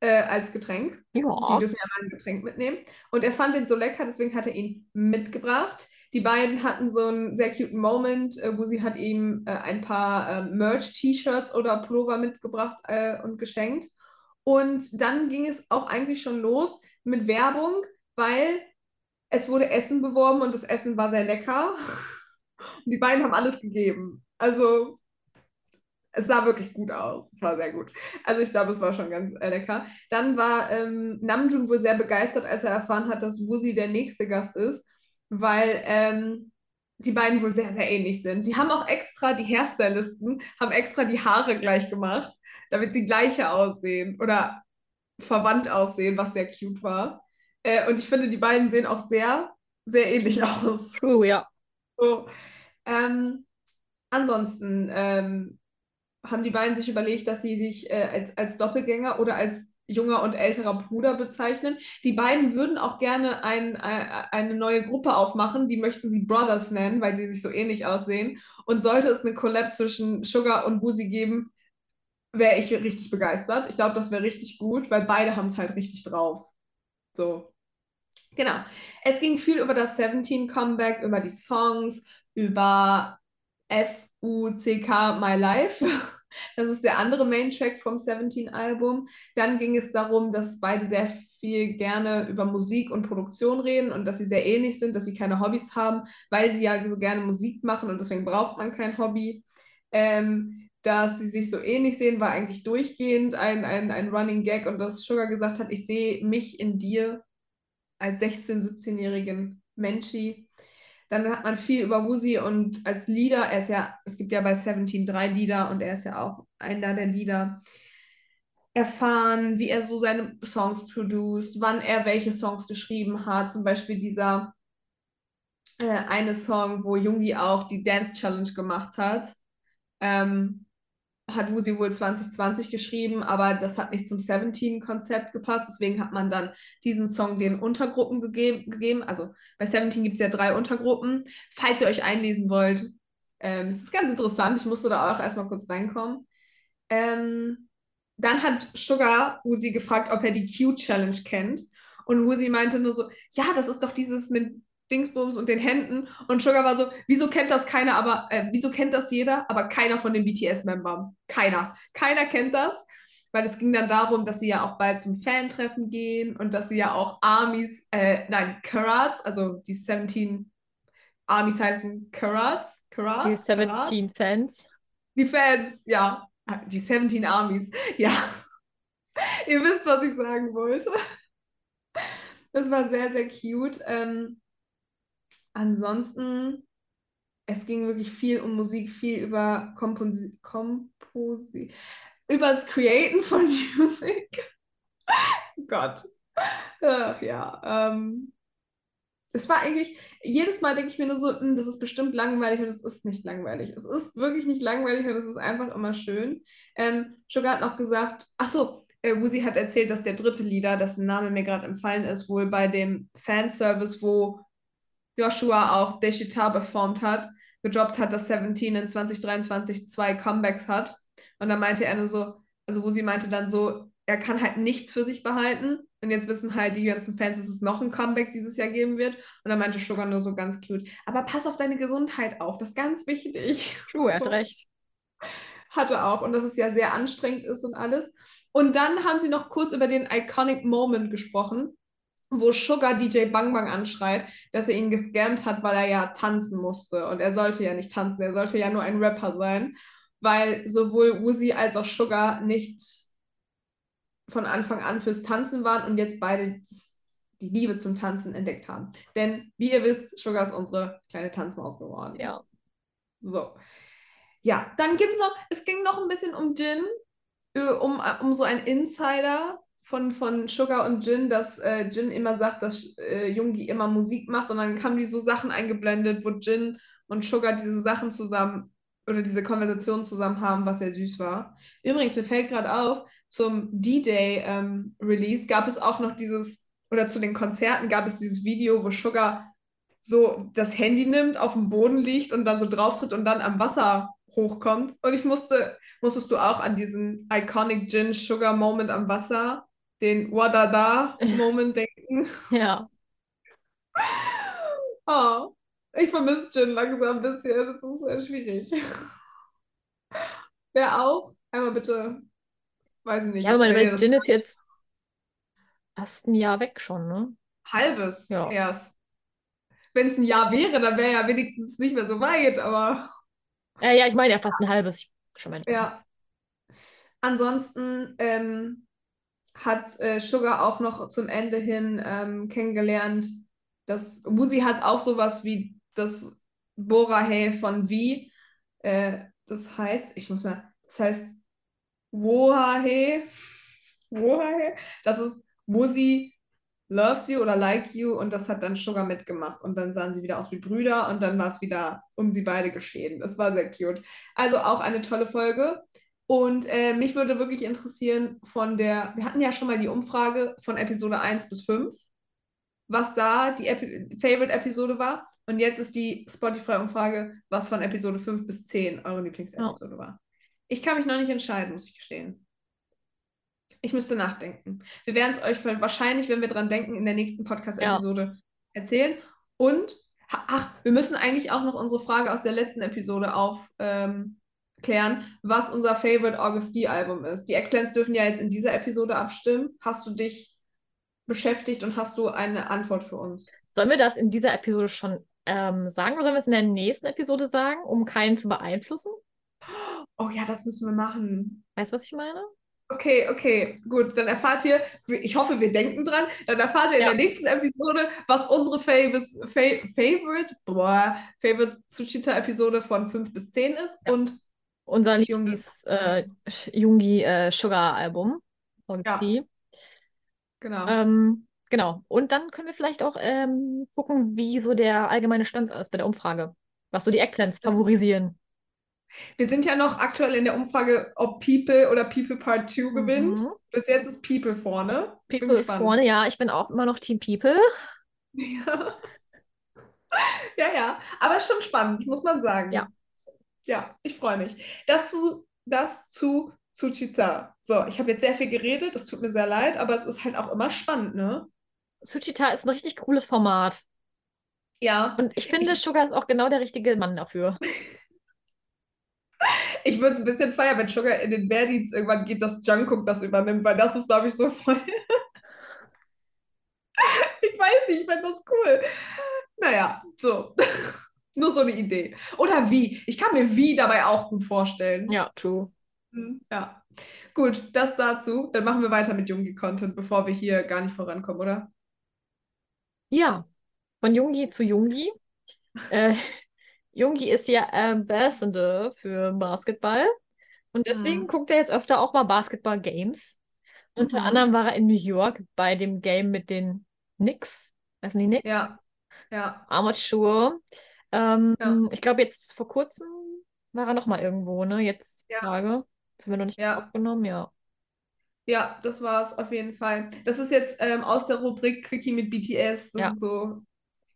S2: äh, als Getränk. Die
S1: Ja.
S2: dürfen ja mal ein Getränk mitnehmen. Und er fand den so lecker, deswegen hat er ihn mitgebracht. Die beiden hatten so einen sehr cuten Moment. Äh, Wusi hat ihm äh, ein paar äh, Merch-T-Shirts oder Pullover mitgebracht äh, und geschenkt. Und dann ging es auch eigentlich schon los mit Werbung, weil es wurde Essen beworben und das Essen war sehr lecker. Und die beiden haben alles gegeben. Also es sah wirklich gut aus. Es war sehr gut. Also ich glaube, es war schon ganz äh, lecker. Dann war ähm, Namjoon wohl sehr begeistert, als er erfahren hat, dass Wusi der nächste Gast ist, weil ähm, die beiden wohl sehr, sehr ähnlich sind. Sie haben auch extra, die Hairstylisten haben extra die Haare gleich gemacht, damit sie gleiche aussehen oder verwandt aussehen, was sehr cute war. Äh, und ich finde, die beiden sehen auch sehr, sehr ähnlich aus.
S1: True, ja.
S2: So. Ähm, ansonsten ähm, haben die beiden sich überlegt, dass sie sich äh, als, als Doppelgänger oder als junger und älterer Bruder bezeichnen. Die beiden würden auch gerne ein, äh, eine neue Gruppe aufmachen, die möchten sie Brothers nennen, weil sie sich so ähnlich aussehen. Und sollte es eine Collab zwischen Sugar und Busi geben, wäre ich richtig begeistert. Ich glaube, das wäre richtig gut, weil beide haben es halt richtig drauf. So. Genau. Es ging viel über das 17 Comeback, über die Songs, über F-U-C-K My Life. Das ist der andere Main-Track vom 17-Album. Dann ging es darum, dass beide sehr viel gerne über Musik und Produktion reden und dass sie sehr ähnlich sind, dass sie keine Hobbys haben, weil sie ja so gerne Musik machen und deswegen braucht man kein Hobby. Ähm, dass sie sich so ähnlich sehen, war eigentlich durchgehend ein, ein, ein Running Gag und dass Sugar gesagt hat, ich sehe mich in dir als 16-, 17-jährigen Menschi. Dann hat man viel über Wusi und als Leader, er ist ja, es gibt ja bei 17 drei Leader und er ist ja auch einer der Leader, erfahren, wie er so seine Songs produced, wann er welche Songs geschrieben hat. Zum Beispiel dieser äh, eine Song, wo Jungi auch die Dance Challenge gemacht hat. Ähm, hat Wusi wohl 2020 geschrieben, aber das hat nicht zum 17-Konzept gepasst. Deswegen hat man dann diesen Song den Untergruppen gegeben. gegeben. Also bei 17 gibt es ja drei Untergruppen. Falls ihr euch einlesen wollt, ähm, es ist ganz interessant. Ich musste da auch erstmal kurz reinkommen. Ähm, dann hat Sugar Wusi gefragt, ob er die Q-Challenge kennt. Und Wusi meinte nur so, ja, das ist doch dieses mit Dingsbums und den Händen. Und Sugar war so, wieso kennt das keiner, aber äh, wieso kennt das jeder, aber keiner von den BTS-Membern. Keiner. Keiner kennt das. weil es ging dann darum, dass sie ja auch bald zum Fan-Treffen gehen und dass sie ja auch Armies, äh, nein, Karats, also die 17 Armies heißen Karats, Karats,
S1: Die
S2: Karats?
S1: 17 Fans.
S2: Die Fans, ja. Die 17 Armies, ja. Ihr wisst, was ich sagen wollte. Das war sehr, sehr cute. Ähm, ansonsten, es ging wirklich viel um Musik, viel über Komposi Komposi über das Createn von Musik. Gott. Ach ja. Ähm, es war eigentlich, jedes Mal denke ich mir nur so, "Hm, das ist bestimmt langweilig und es ist nicht langweilig. Es ist wirklich nicht langweilig und es ist einfach immer schön. Ähm, Sugar hat noch gesagt, ach so, äh, Woozy hat erzählt, dass der dritte Leader, dessen Name mir gerade empfallen ist, wohl bei dem Fanservice, wo Joshua auch Deshita performt hat, gedroppt hat, dass 17 in 2023 zwei Comebacks hat. Und dann meinte er nur so, also Woozy meinte dann so, er kann halt nichts für sich behalten. Und jetzt wissen halt die ganzen Fans, dass es noch ein Comeback dieses Jahr geben wird. Und dann meinte Sugar nur so ganz cute. Aber pass auf deine Gesundheit auf, das ist ganz wichtig.
S1: True, er hat
S2: So
S1: recht.
S2: hatte auch und dass es ja sehr anstrengend ist und alles. Und dann haben sie noch kurz über den Iconic Moment gesprochen, wo Sugar DJ Bang Bang anschreit, dass er ihn gescammt hat, weil er ja tanzen musste. Und er sollte ja nicht tanzen, er sollte ja nur ein Rapper sein, weil sowohl Woozy als auch Sugar nicht von Anfang an fürs Tanzen waren und jetzt beide die Liebe zum Tanzen entdeckt haben. Denn wie ihr wisst, Sugar ist unsere kleine Tanzmaus geworden.
S1: Ja.
S2: So. Ja, dann gibt es noch, es ging noch ein bisschen um Jin, äh, um, um so einen Insider von, von Sugar und Jin, dass äh, Jin immer sagt, dass äh, Jungi immer Musik macht und dann haben die so Sachen eingeblendet, wo Jin und Sugar diese Sachen zusammen oder diese Konversation zusammen haben, was sehr süß war. Übrigens, mir fällt gerade auf, zum D-Day-Release gab es auch noch dieses, oder zu den Konzerten gab es dieses Video, wo Sugar so das Handy nimmt, auf dem Boden liegt und dann so drauftritt und dann am Wasser hochkommt. Und ich musste, musstest du auch an diesen iconic Gin Sugar Moment am Wasser, den Wadada Moment denken.
S1: Ja.
S2: Oh, ich vermisse Gin langsam ein bisschen. Das ist sehr schwierig. Wer auch? Einmal bitte, weiß ich nicht.
S1: Ja, aber
S2: das
S1: Jin ist jetzt fast ein Jahr weg schon, ne?
S2: halbes
S1: Ja.
S2: erst. Wenn es ein Jahr wäre, dann wäre ja wenigstens nicht mehr so weit, aber.
S1: Äh, ja, ich meine ja fast ein halbes. Ich, schon meine.
S2: Ja. Ansonsten ähm, hat äh, Sugar auch noch zum Ende hin ähm, kennengelernt, dass Woozy hat auch sowas wie das Borahe von Wie. Äh, das heißt, ich muss mal, das heißt Wohahe. Wohahe. Das ist Woozy loves you oder like you und das hat dann Sugar mitgemacht und dann sahen sie wieder aus wie Brüder und dann war es wieder um sie beide geschehen. Das war sehr cute. Also auch eine tolle Folge. Und äh, mich würde wirklich interessieren von der, wir hatten ja schon mal die Umfrage von Episode 1 bis 5, was da die Epi Favorite-Episode war. Und jetzt ist die Spotify-Umfrage, was von Episode 5 bis 10 eure Lieblingsepisode war. Ich kann mich noch nicht entscheiden, muss ich gestehen. Ich müsste nachdenken. Wir werden es euch wahrscheinlich, wenn wir dran denken, in der nächsten Podcast-Episode erzählen. Und, ach, wir müssen eigentlich auch noch unsere Frage aus der letzten Episode aufklären, was unser Favorite August D-Album ist. Die Eggplants dürfen ja jetzt in dieser Episode abstimmen. Hast du dich beschäftigt und hast du eine Antwort für uns?
S1: Sollen wir das in dieser Episode schon ähm, sagen oder sollen wir es in der nächsten Episode sagen, um keinen zu beeinflussen?
S2: Oh ja, das müssen wir machen.
S1: Weißt du, was ich meine?
S2: Okay, okay, gut. Dann erfahrt ihr, ich hoffe, wir denken dran, dann erfahrt ihr in
S1: Ja.
S2: der nächsten Episode, was unsere Favis, Fa Favorite, boah, Favorite Tsuchita-Episode von 5 bis 10 ist.
S1: Ja.
S2: Und
S1: Unser liebstes äh, Jungi äh, Sugar Album. Und
S2: Ja.
S1: die.
S2: genau.
S1: Ähm, genau. Und dann können wir vielleicht auch ähm, gucken, wie so der allgemeine Stand ist bei der Umfrage. Was so die Eggplants
S2: Das-
S1: favorisieren.
S2: Wir sind ja noch aktuell in der Umfrage, ob People oder People Part 2 gewinnt.
S1: Mhm.
S2: Bis jetzt ist People vorne.
S1: People ist vorne, ja. Ich bin auch immer noch Team People.
S2: Ja. ja, ja. Aber schon spannend, muss man sagen.
S1: Ja.
S2: Ja, ich freue mich. Das zu, das zu Tsuchita. So, ich habe jetzt sehr viel geredet, das tut mir sehr leid, aber es ist halt auch immer spannend, ne?
S1: Suchita ist ein richtig cooles Format.
S2: Ja.
S1: Und ich finde, Sugar ist auch genau der richtige Mann dafür.
S2: Ich würde es ein bisschen feiern, wenn Sugar in den Wehrdienst irgendwann geht, dass Jungkook das übernimmt, weil das ist, glaube ich, so voll. Ich weiß nicht, ich fände das cool. Naja, so. Nur so eine Idee. Oder wie? Ich kann mir wie dabei auch gut vorstellen.
S1: Ja, true.
S2: Hm, Ja. Gut, das dazu. Dann machen wir weiter mit Jungi-Content, bevor wir hier gar nicht vorankommen, oder?
S1: Ja, von Jungi zu Jungi. Äh, Jungi ist ja Ambassador für Basketball und deswegen
S2: Mhm.
S1: guckt er jetzt öfter auch mal Basketball-Games. Unter
S2: Mhm.
S1: anderem war er in New York bei dem Game mit den Knicks. Du die Knicks?
S2: Ja, ja,
S1: Amateur. Ähm,
S2: Ja.
S1: ich glaube, jetzt vor kurzem war er noch mal irgendwo, ne? Jetzt
S2: Ja.
S1: Frage. Das haben wir noch nicht
S2: Ja.
S1: aufgenommen, ja.
S2: ja, das war's auf jeden Fall. Das ist jetzt ähm, aus der Rubrik Quickie mit BTS. Das
S1: Ja.
S2: ist so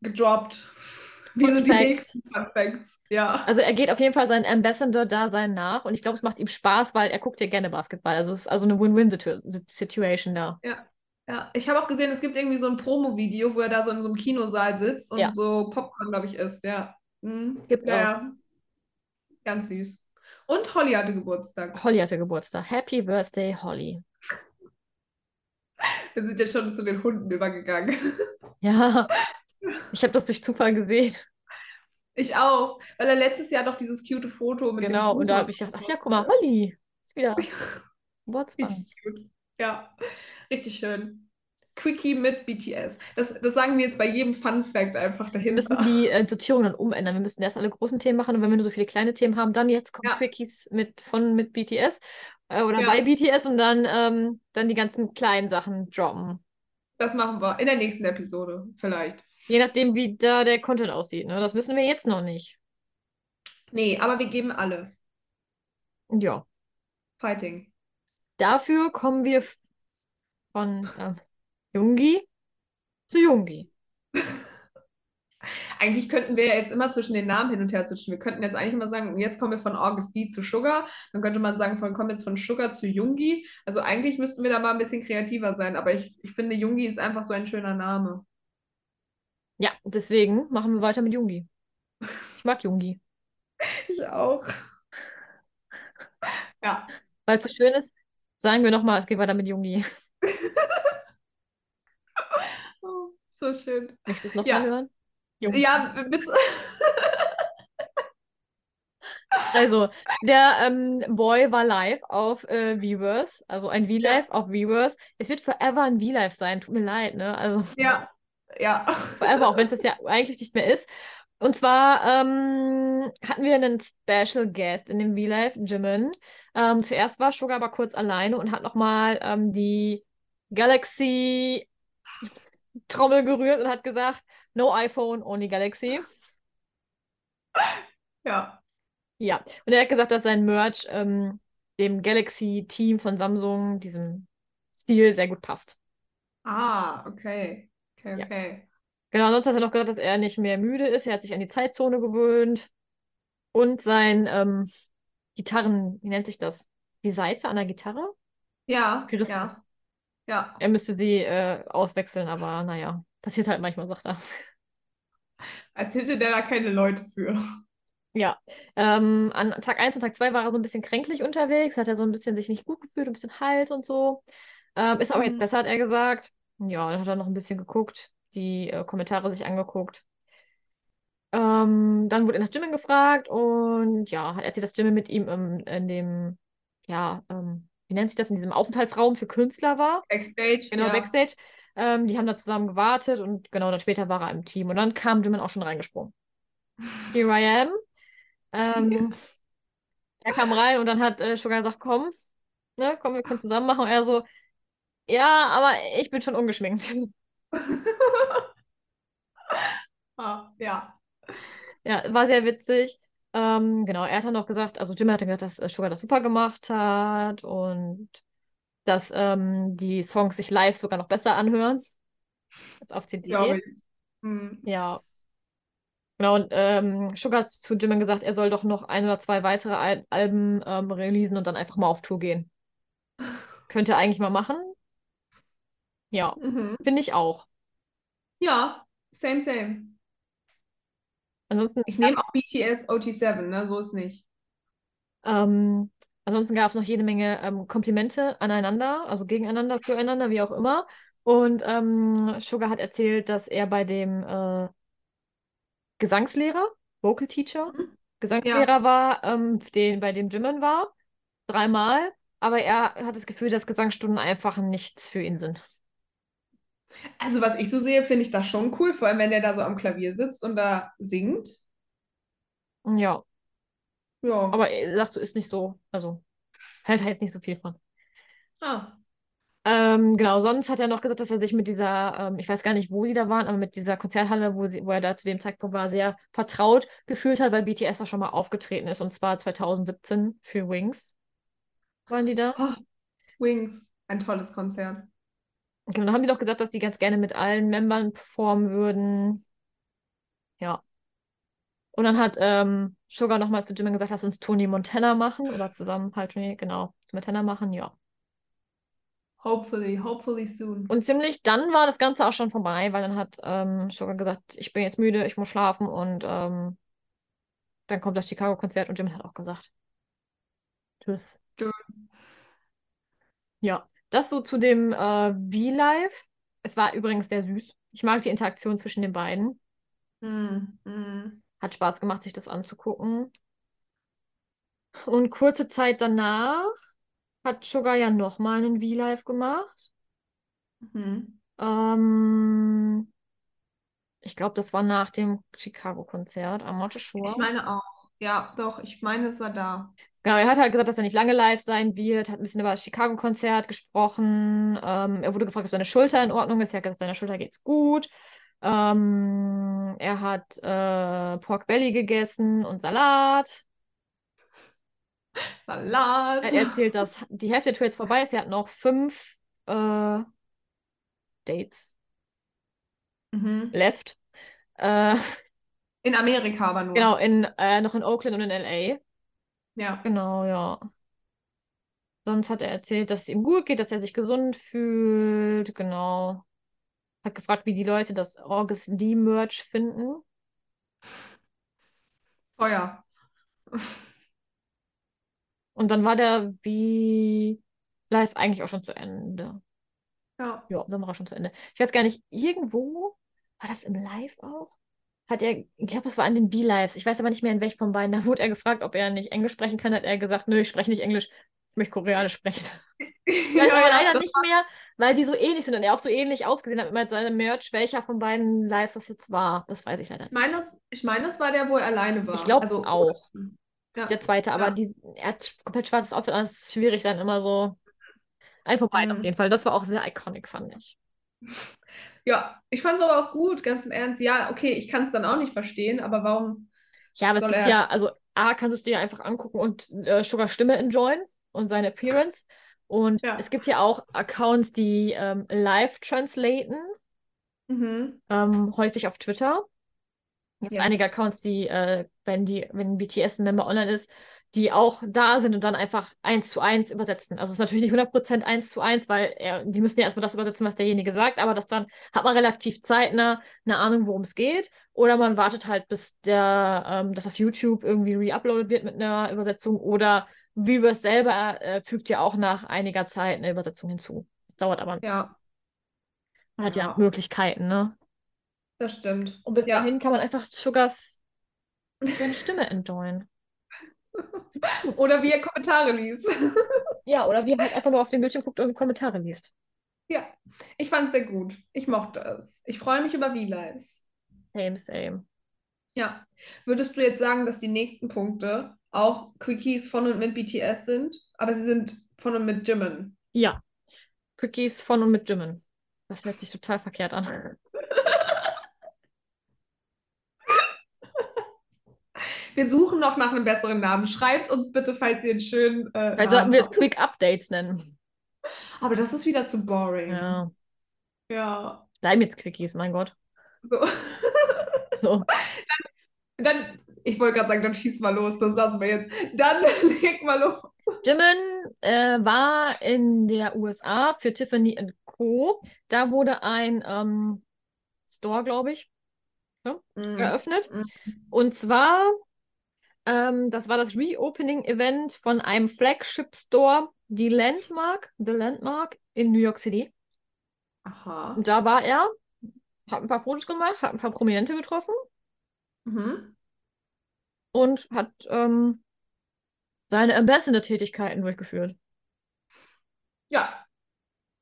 S2: gedroppt. Wie sind die nächsten Fun Facts? Ja.
S1: Also er geht auf jeden Fall seinem Ambassador-Dasein nach und ich glaube, es macht ihm Spaß, weil er guckt ja gerne Basketball. Also es ist also eine Win-Win-Situation da.
S2: Ja, ich habe auch gesehen, es gibt irgendwie so ein Promo-Video, wo er da so in so einem Kinosaal sitzt und
S1: Ja.
S2: so Popcorn, glaube ich, isst. Ja. Mhm.
S1: Gibt's
S2: ja,
S1: auch.
S2: ja. Ganz süß. Und Holly hatte Geburtstag.
S1: Holly hatte Geburtstag. Happy Birthday, Holly.
S2: Wir sind ja schon zu den Hunden übergegangen.
S1: Ja, ich habe das durch Zufall gesehen.
S2: Ich auch, weil er letztes Jahr doch dieses cute Foto mit dem
S1: Genau, und da habe ich gedacht, ach ja, guck mal, Holly ist wieder Geburtstag.
S2: Richtig cute. Ja, richtig schön. Quickie mit BTS. Das, das sagen wir jetzt bei jedem Fun Fact einfach
S1: Wir müssen
S2: dahinter.
S1: die äh, Sortierung dann umändern. Wir müssen erst alle großen Themen machen und wenn wir nur so viele kleine Themen haben, dann jetzt kommen
S2: Ja.
S1: Quickies mit, von, mit BTS äh, oder
S2: Ja.
S1: bei BTS und dann, ähm, dann die ganzen kleinen Sachen droppen.
S2: Das machen wir in der nächsten Episode, vielleicht.
S1: Je nachdem, wie da der Content aussieht. Ne? Das wissen wir jetzt noch nicht.
S2: Nee, aber wir geben alles.
S1: Ja.
S2: Fighting.
S1: Dafür kommen wir von ähm, Jungi zu Jungi.
S2: Eigentlich könnten wir ja jetzt immer zwischen den Namen hin und her switchen. Wir könnten jetzt eigentlich immer sagen, jetzt kommen wir von August D zu Sugar. Dann könnte man sagen, von, kommen wir jetzt von Sugar zu Jungi. Also eigentlich müssten wir da mal ein bisschen kreativer sein. Aber ich, ich finde, Jungi ist einfach so ein schöner Name.
S1: Ja, deswegen machen wir weiter mit Jungi. Ich mag Jungi.
S2: Ich auch. Ja.
S1: Weil es so schön ist, sagen wir nochmal, es geht weiter mit Jungi.
S2: Oh, so schön.
S1: Möchtest du es
S2: Ja.
S1: nochmal hören? Jungi.
S2: Ja, bitte.
S1: Also, der ähm, Boy war live auf äh, Weverse, also ein V-Live auf Weverse. Es wird forever ein V-Live sein, tut mir leid, ne? Also
S2: Ja, ja.
S1: forever, auch wenn es das ja eigentlich nicht mehr ist. Und zwar ähm, hatten wir einen Special Guest in dem V-Live, Jimin. Ähm, zuerst war Sugar aber kurz alleine und hat nochmal ähm, die Galaxy Trommel gerührt und hat gesagt, no iPhone, only Galaxy.
S2: Ja.
S1: Ja, und er hat gesagt, dass sein Merch ähm, dem Galaxy-Team von Samsung, diesem Stil, sehr gut passt.
S2: Ah, okay. Okay,
S1: Ja.
S2: okay.
S1: Genau, sonst hat er noch gesagt, dass er nicht mehr müde ist. Er hat sich an die Zeitzone gewöhnt. Und sein ähm, Gitarren, wie nennt sich das? Die Seite an der Gitarre?
S2: Ja,
S1: Gerissen.
S2: ja. Ja.
S1: Er müsste sie äh, auswechseln, aber naja, passiert halt manchmal, sagt er.
S2: Als hätte der da keine Leute für.
S1: Ja, ähm, an Tag 1 und Tag 2 war er so ein bisschen kränklich unterwegs, hat er so ein bisschen sich nicht gut gefühlt, ein bisschen Hals und so. Ähm, ist aber jetzt
S2: Mhm.
S1: besser, hat er gesagt. Ja, dann hat er noch ein bisschen geguckt, die äh, Kommentare sich angeguckt. Ähm, dann wurde er nach Jimin gefragt und ja, hat erzählt, dass Jimin mit ihm im, in dem, ja, ähm, wie nennt sich das, in diesem Aufenthaltsraum für Künstler war.
S2: Backstage.
S1: Genau,
S2: ja.
S1: Backstage. Ähm, die haben da zusammen gewartet und genau, dann später war er im Team. Und dann kam Jimin auch schon reingesprungen. Here I am. Ähm, er kam rein und dann hat äh, Sugar gesagt, komm, ne, komm, wir können zusammen machen. Und er so, ja, aber ich bin schon ungeschminkt.
S2: Ah, ja.
S1: Ja, war sehr witzig. Ähm, genau, er hat dann noch gesagt, also Jimmy hatte gesagt, dass äh, Sugar das super gemacht hat und dass ähm, die Songs sich live sogar noch besser anhören als auf CD.
S2: Glaube ich. Hm.
S1: Ja. Genau, und ähm, Sugar hat zu Jimin gesagt, er soll doch noch ein oder zwei weitere Al Alben ähm, releasen und dann einfach mal auf Tour gehen. Könnte er eigentlich mal machen. Ja,
S2: Mhm.
S1: finde ich auch.
S2: Ja, same, same.
S1: Ansonsten,
S2: Ich nehme auch BTS OT7, ne? So ist nicht.
S1: Ähm, ansonsten gab es noch jede Menge ähm, Komplimente aneinander, also gegeneinander, füreinander, wie auch immer. Und ähm, Sugar hat erzählt, dass er bei dem äh, Gesangslehrer, Vocal Teacher,
S2: Mhm.
S1: Gesangslehrer war, ähm, den, bei dem Jimin war, dreimal. Aber er hat das Gefühl, dass Gesangsstunden einfach nichts für ihn sind.
S2: Also, was ich so sehe, finde ich das schon cool, vor allem wenn der da so am Klavier sitzt und da singt.
S1: Ja,
S2: Ja.
S1: aber er sagt so, ist nicht so, also hält er jetzt nicht so viel von.
S2: Ah.
S1: Ähm, genau, sonst hat er noch gesagt, dass er sich mit dieser, ähm, ich weiß gar nicht, wo die da waren, aber mit dieser Konzerthalle, wo, sie, wo er da zu dem Zeitpunkt war, sehr vertraut gefühlt hat, weil BTS da schon mal aufgetreten ist, und zwar 2017 für Wings. Waren die da?
S2: Oh, Wings, ein tolles Konzert.
S1: Genau, da haben die doch gesagt, dass die ganz gerne mit allen Membern performen würden. Ja. Und dann hat ähm, Sugar nochmal zu Jimin gesagt, lass uns Tony Montana machen oder zusammen halt Tony, genau, Montana machen, ja.
S2: Hopefully, hopefully soon.
S1: Und ziemlich dann war das Ganze auch schon vorbei, weil dann hat ähm, Sugar gesagt, ich bin jetzt müde, ich muss schlafen und ähm, dann kommt das Chicago-Konzert und Jimin hat auch gesagt, tschüss.
S2: Tschüss.
S1: Ja, das so zu dem äh, V-Live. Es war übrigens sehr süß. Ich mag die Interaktion zwischen den beiden.
S2: Hm, hm.
S1: Hat Spaß gemacht, sich das anzugucken. Und kurze Zeit danach hat Sugar ja nochmal einen V-Live gemacht.
S2: Hm.
S1: Ähm, ich glaube, das war nach dem Chicago-Konzert. I'm not sure.
S2: Ich meine auch. Ja, doch, ich meine, es war da.
S1: Genau, er hat halt gesagt, dass er nicht lange live sein wird, hat ein bisschen über das Chicago-Konzert gesprochen. Ähm, er wurde gefragt, ob seine Schulter in Ordnung ist. Er hat gesagt, seiner Schulter geht's gut. Ähm, er hat äh, Pork Belly gegessen und Salat.
S2: Salat.
S1: Er erzählt, dass die Hälfte der Tour jetzt vorbei ist. Er hat noch fünf äh, Dates
S2: Mhm.
S1: left. Äh,
S2: In Amerika aber nur.
S1: genau, in, äh, noch in Oakland und in LA.
S2: Ja.
S1: Genau, ja. Sonst hat er erzählt, dass es ihm gut geht, dass er sich gesund fühlt. Genau. Hat gefragt, wie die Leute das August D-Merch finden.
S2: Feuer.
S1: Und dann war der wie live eigentlich auch schon zu Ende.
S2: Ja.
S1: Ja, dann war er schon zu Ende. Ich weiß gar nicht, irgendwo war das im Live auch? Hat er, ich glaube, es war an den B-Lives. Ich weiß aber nicht mehr, in welchem von beiden. Da wurde er gefragt, ob er nicht Englisch sprechen kann. Hat er gesagt, nö, ich spreche nicht Englisch. Ich möchte Koreanisch sprechen. Ja, aber leider nicht mehr, weil die so ähnlich sind und er auch so ähnlich ausgesehen hat mit seinem Merch. Welcher von beiden Lives das jetzt war, das weiß ich leider
S2: Ich
S1: nicht.
S2: meine, das, ich meine, das war der, wo er alleine war.
S1: Ich glaube
S2: Also,
S1: auch.
S2: Ja.
S1: Der zweite, aber
S2: Ja.
S1: die, er hat komplett schwarzes Outfit, das ist schwierig dann immer so. Ein von beiden
S2: Mhm.
S1: auf jeden Fall. Das war auch sehr iconic, fand ich.
S2: Ja, ich fand es aber auch gut, ganz im Ernst. Ja, okay, ich kann es dann auch nicht verstehen, aber warum?
S1: Ja, aber es gibt
S2: er-
S1: ja, also A, kannst du es dir ja einfach angucken und äh, Sugar Stimme enjoyen und seine Appearance. Und
S2: Ja.
S1: es gibt ja auch Accounts, die ähm, live translaten,
S2: Mhm.
S1: ähm, häufig auf Twitter. Es gibt
S2: Yes.
S1: einige Accounts, die, äh, wenn die, wenn ein BTS-Member online ist, die auch da sind und dann einfach eins zu eins übersetzen. Also es ist natürlich nicht 100% eins zu eins, weil er, die müssen ja erstmal das übersetzen, was derjenige sagt, aber das dann hat man relativ zeitnah eine Ahnung, worum es geht. Oder man wartet halt, bis der, ähm, das auf YouTube irgendwie reuploadet wird mit einer Übersetzung. Oder Weverse selber äh, fügt ja auch nach einiger Zeit eine Übersetzung hinzu. Das dauert aber,
S2: Ja,
S1: man hat ja
S2: Ja.
S1: Möglichkeiten, ne?
S2: das stimmt.
S1: Und bis
S2: Ja.
S1: dahin kann man einfach Sugars seine Stimme enjoyen.
S2: Oder wie er Kommentare liest.
S1: Ja, oder wie er halt einfach nur auf den Bildschirm guckt und Kommentare liest.
S2: Ja, ich fand es sehr gut. Ich mochte es. Ich freue mich über V-Lives.
S1: Same, same.
S2: Ja. Würdest du jetzt sagen, dass die nächsten Punkte auch Quickies von und mit BTS sind, aber sie sind von und mit Jimin?
S1: Ja. Quickies von und mit Jimin. Das hört sich total verkehrt an.
S2: Wir suchen noch nach einem besseren Namen. Schreibt uns bitte, falls ihr einen schönen äh,
S1: Vielleicht sollten wir es. Quick Updates nennen.
S2: Aber das ist wieder zu boring.
S1: Ja.
S2: Ja.
S1: Bleiben jetzt Quickies, mein Gott.
S2: So.
S1: So.
S2: Dann, ich wollte gerade sagen, dann schieß mal los, das lassen wir jetzt. Dann leg mal los.
S1: Jimin äh, war in der USA für Tiffany Co. Da wurde ein ähm, Store, glaube ich,
S2: Mhm.
S1: eröffnet.
S2: Mhm.
S1: Und zwar Ähm, das war das Reopening-Event von einem Flagship-Store, die Landmark, The Landmark in New York City.
S2: Aha.
S1: Und da war er, hat ein paar Fotos gemacht, hat ein paar Prominente getroffen
S2: Mhm.
S1: und hat ähm, seine Ambassador-Tätigkeiten durchgeführt.
S2: Ja,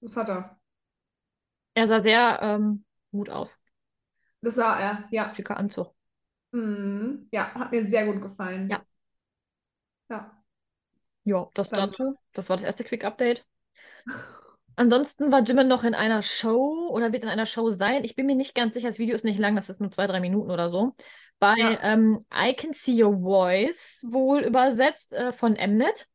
S2: das hat er.
S1: Er sah sehr ähm, gut aus.
S2: Das sah er, ja.
S1: Schicker Anzug.
S2: Mhm. Ja, hat mir sehr gut gefallen.
S1: Ja.
S2: Ja.
S1: Ja, das
S2: Dann-
S1: dazu. Das war das erste Quick-Update. Ansonsten war Jimin noch in einer Show oder wird in einer Show sein. Ich bin mir nicht ganz sicher, das Video ist nicht lang, das ist nur zwei, drei Minuten oder so. Bei
S2: Ja.
S1: ähm, I Can See Your Voice, wohl übersetzt äh, von Mnet.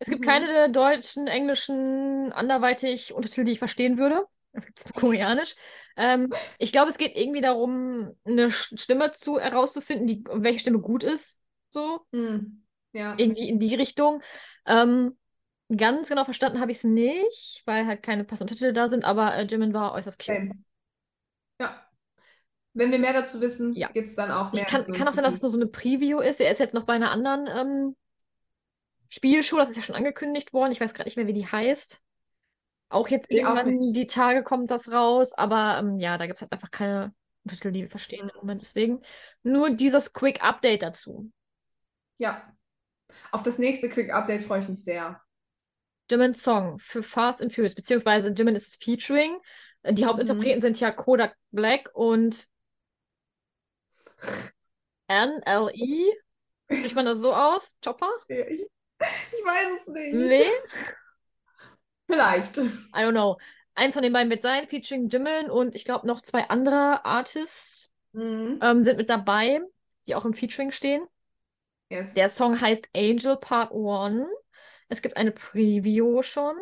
S1: Es gibt
S2: Mhm.
S1: keine deutschen, englischen, anderweitig Untertitel, die ich verstehen würde. Gibt es nur koreanisch. Ähm, ich glaube, es geht irgendwie darum, eine Stimme zu herauszufinden, die, welche Stimme gut ist. So
S2: Mhm. Ja.
S1: irgendwie in die Richtung. Ähm, ganz genau verstanden habe ich es nicht, weil halt keine passenden Titel da sind, aber äh, Jimin war äußerst cute.
S2: Same. Ja. Wenn wir mehr dazu wissen,
S1: Ja.
S2: gibt es dann auch mehr.
S1: Kann, kann auch sein, dass es nur so eine Preview ist. Er ist jetzt noch bei einer anderen ähm, Spielshow, das ist ja schon angekündigt worden. Ich weiß gerade nicht mehr, wie die heißt. Auch jetzt
S2: Ich auch
S1: irgendwann die Tage kommt das raus, aber ähm, ja, da gibt es halt einfach keine Titel, die wir verstehen im Moment. Deswegen nur dieses Quick Update dazu.
S2: Ja. Auf das nächste Quick Update freue ich mich sehr.
S1: Jimin's Song für Fast and Furious, beziehungsweise Jimin ist es Featuring. Die Hauptinterpreten sind ja Kodak Black und NLE. Spricht man das so aus? Chopper?
S2: Ich, ich weiß es nicht.
S1: Nee?
S2: Vielleicht.
S1: I don't know. Eins von den beiden wird sein, featuring Jimin und ich glaube noch zwei andere Artists
S2: Mhm.
S1: ähm, sind mit dabei, die auch im Featuring stehen.
S2: Yes.
S1: Der Song heißt Angel Part 1. Es gibt eine Preview schon.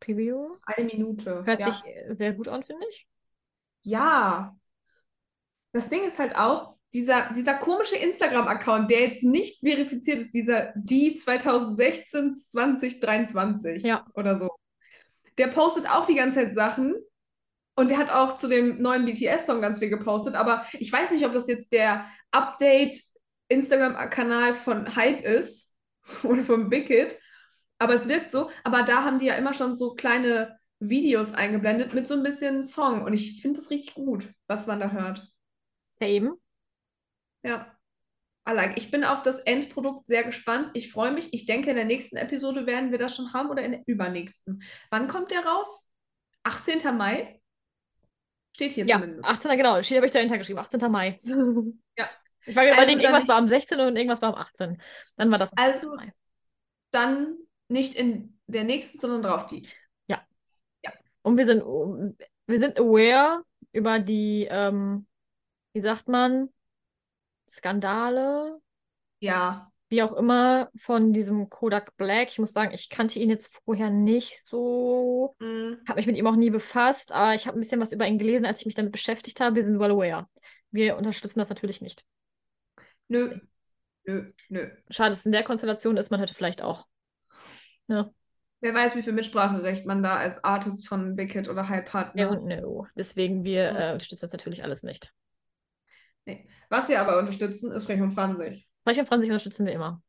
S1: Preview.
S2: Eine Minute.
S1: Hört
S2: ja.
S1: sich äh, sehr gut an, finde ich.
S2: Ja. Das Ding ist halt auch, dieser, dieser komische Instagram-Account, der jetzt nicht verifiziert ist, dieser die 2016 2023
S1: Ja.
S2: oder so. Der postet auch die ganze Zeit Sachen und der hat auch zu dem neuen BTS-Song ganz viel gepostet, aber ich weiß nicht, ob das jetzt der Update-Instagram-Kanal von Hype ist oder von Big Hit, aber es wirkt so. Aber da haben die ja immer schon so kleine Videos eingeblendet mit so ein bisschen Song und ich finde das richtig gut, was man da hört.
S1: Same.
S2: Ja. Like. Ich bin auf das Endprodukt sehr gespannt. Ich freue mich. Ich denke, in der nächsten Episode werden wir das schon haben oder in der übernächsten. Wann kommt der raus? 18. Mai? Steht hier
S1: Ja,
S2: zumindest.
S1: 18. genau. Steht habe ich dahinter geschrieben. 18. Mai.
S2: Ja.
S1: Ich war gerade
S2: Also
S1: überlegen, irgendwas war am 16. und irgendwas war am 18. Dann war das
S2: Also-
S1: 18. Mai.
S2: Dann nicht in der nächsten, sondern drauf die.
S1: Und wir sind, wir sind aware über die, ähm, wie sagt man, Skandale,
S2: Ja.
S1: wie auch immer, von diesem Kodak Black. Ich muss sagen, ich kannte ihn jetzt vorher nicht so,
S2: Mm.
S1: habe mich mit ihm auch nie befasst, aber ich habe ein bisschen was über ihn gelesen, als ich mich damit beschäftigt habe. Wir sind well aware. Wir unterstützen das natürlich nicht.
S2: Nö. Nö. Nö.
S1: Schade, dass es in der Konstellation ist, man hätte vielleicht auch. Ne?
S2: Wer weiß, wie viel Mitspracherecht man da als Artist von Big Hit oder Hype hat.
S1: Ja
S2: Ne?
S1: und no. Deswegen, wir
S2: Ja.
S1: äh, unterstützen das natürlich alles nicht.
S2: Nee. Was wir aber unterstützen, ist Frech und Franzig.
S1: Reich und Franzig unterstützen wir immer.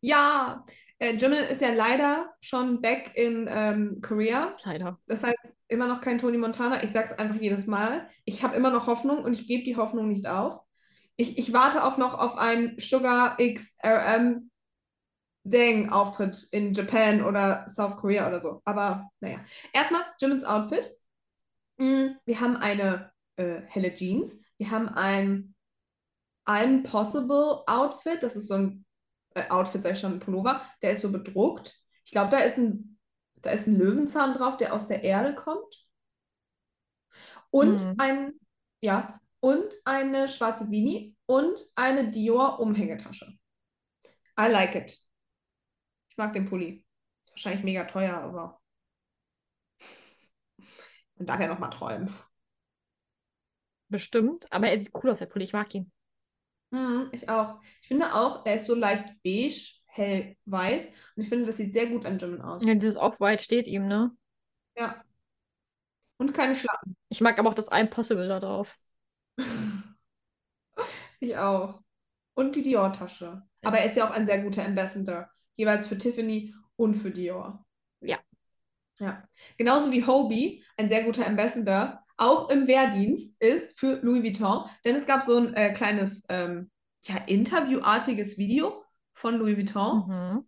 S2: Ja, äh, Jimin ist ja leider schon back in ähm, Korea.
S1: Leider.
S2: Das heißt, immer noch kein Tony Montana. Ich sag's einfach jedes Mal. Ich habe immer noch Hoffnung und ich gebe die Hoffnung nicht auf. Ich, ich warte auch noch auf einen Sugar XRM Dang-Auftritt in Japan oder South Korea oder so. Aber naja. Erstmal Jimins Outfit. Mm, Wir haben eine äh, helle Jeans. Wir haben ein I'm Possible Outfit. Das ist so ein äh, Outfit, sag ich schon, ein Pullover. Der ist so bedruckt. Ich glaube, da ist ein, da ist ein Löwenzahn drauf, der aus der Erde kommt. Und
S1: Mhm.
S2: ein, ja, und eine schwarze Beanie und eine Dior Umhängetasche. I like it. Ich mag den Pulli. Ist wahrscheinlich mega teuer, aber man darf ja noch mal träumen.
S1: Bestimmt. Aber er sieht cool aus, der Pulli. Ich mag ihn.
S2: Mhm, ich auch. Ich finde auch, er ist so leicht beige, hell weiß. Und ich finde, das sieht sehr gut an Jimin aus.
S1: Ja, dieses Off-White steht ihm, ne?
S2: Ja. Und keine Schlappen.
S1: Ich mag aber auch das I'm Possible da drauf.
S2: Ich auch. und die Dior-Tasche. Aber er ist ja auch ein sehr guter Ambassador, jeweils für Tiffany und für Dior.
S1: Ja.
S2: Ja. Genauso wie Hobie ein sehr guter Ambassador auch im Wehrdienst ist für Louis Vuitton, denn es gab so ein äh, kleines ähm, ja, interviewartiges Video von Louis Vuitton,
S1: Mhm.